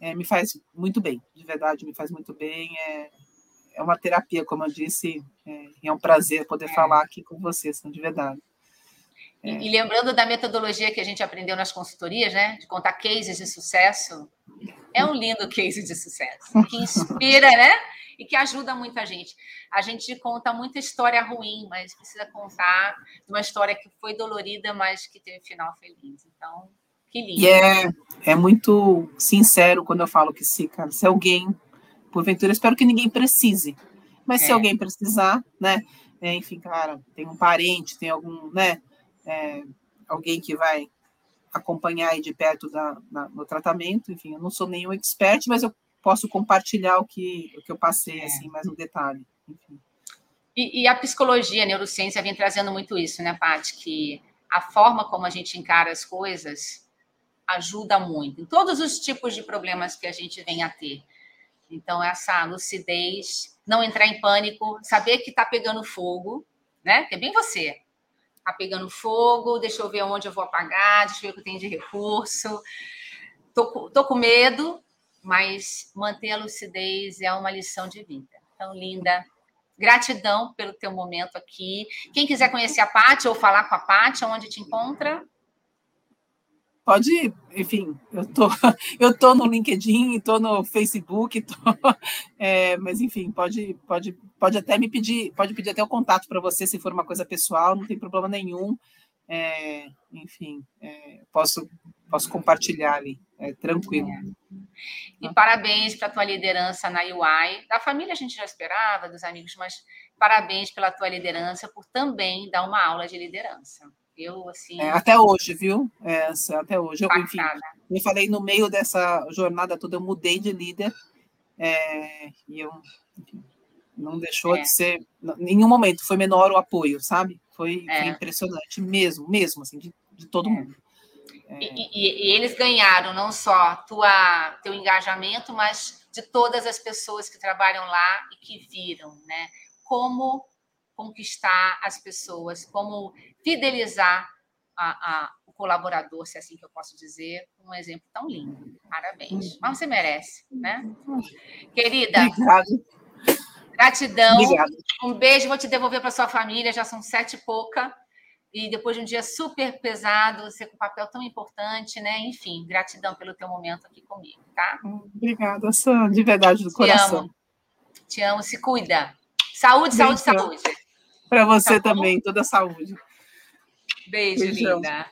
é, me faz muito bem, de verdade, me faz muito bem. É, é uma terapia, como eu disse, é, é um prazer poder é. falar aqui com vocês, de verdade. E, e, lembrando da metodologia que a gente aprendeu nas consultorias, né, de contar cases de sucesso, é um lindo case de sucesso, que inspira, né? e que ajuda muita gente. A gente conta muita história ruim, mas precisa contar uma história que foi dolorida, mas que teve final feliz. Então, que lindo. E é, é muito sincero quando eu falo que se, cara, se alguém, porventura, espero que ninguém precise, mas é. se alguém precisar, né? É, enfim, cara, tem um parente, tem algum, né? É, alguém que vai acompanhar aí de perto da, da, no tratamento, enfim, eu não sou nenhum expert, mas eu posso compartilhar o que, o que eu passei, é. assim, mais um detalhe. E, e, a psicologia, a neurociência vem trazendo muito isso, né, Paty? Que a forma como a gente encara as coisas ajuda muito em todos os tipos de problemas que a gente vem a ter. Então, essa lucidez, não entrar em pânico, saber que está pegando fogo, né? Que é bem você. Está pegando fogo, deixa eu ver onde eu vou apagar, deixa eu ver o que tenho de recurso. Tô, tô com medo, mas manter a lucidez é uma lição de vida. Então, linda, gratidão pelo teu momento aqui. Quem quiser conhecer a Paty ou falar com a Paty, onde te encontra? Pode enfim, eu tô, eu tô no LinkedIn, tô no Facebook, tô, é, mas enfim, pode, pode, pode até me pedir, pode pedir até o contato para você se for uma coisa pessoal, não tem problema nenhum. É, enfim, é, posso, posso compartilhar ali, é tranquilo. E parabéns para a tua liderança na UI. Da família a gente já esperava, dos amigos, mas parabéns pela tua liderança, por também dar uma aula de liderança. Eu, assim. É, até hoje, viu? É, até hoje. Eu, enfim, eu falei no meio dessa jornada toda, eu mudei de líder. É, e eu enfim, não deixou de é. ser. Em nenhum momento foi menor o apoio, sabe? Foi, foi é. impressionante mesmo, mesmo, assim, de, de todo mundo. E, e, e, eles ganharam não só tua, teu engajamento, mas de todas as pessoas que trabalham lá e que viram, né? Como conquistar as pessoas, como fidelizar a, a, o colaborador, se é assim que eu posso dizer, um exemplo tão lindo. Parabéns. Mas você merece, né? Querida, Obrigada. Gratidão. Obrigada. Um beijo, vou te devolver para sua família, já são sete e pouca. E depois de um dia super pesado, você com um papel tão importante, né? Enfim, gratidão pelo teu momento aqui comigo, tá? Obrigada, Sam, de verdade, do te coração. Amo. Te amo, se cuida. Saúde, saúde, saúde. Para você tá também, toda saúde. Beijo, Beijão. linda.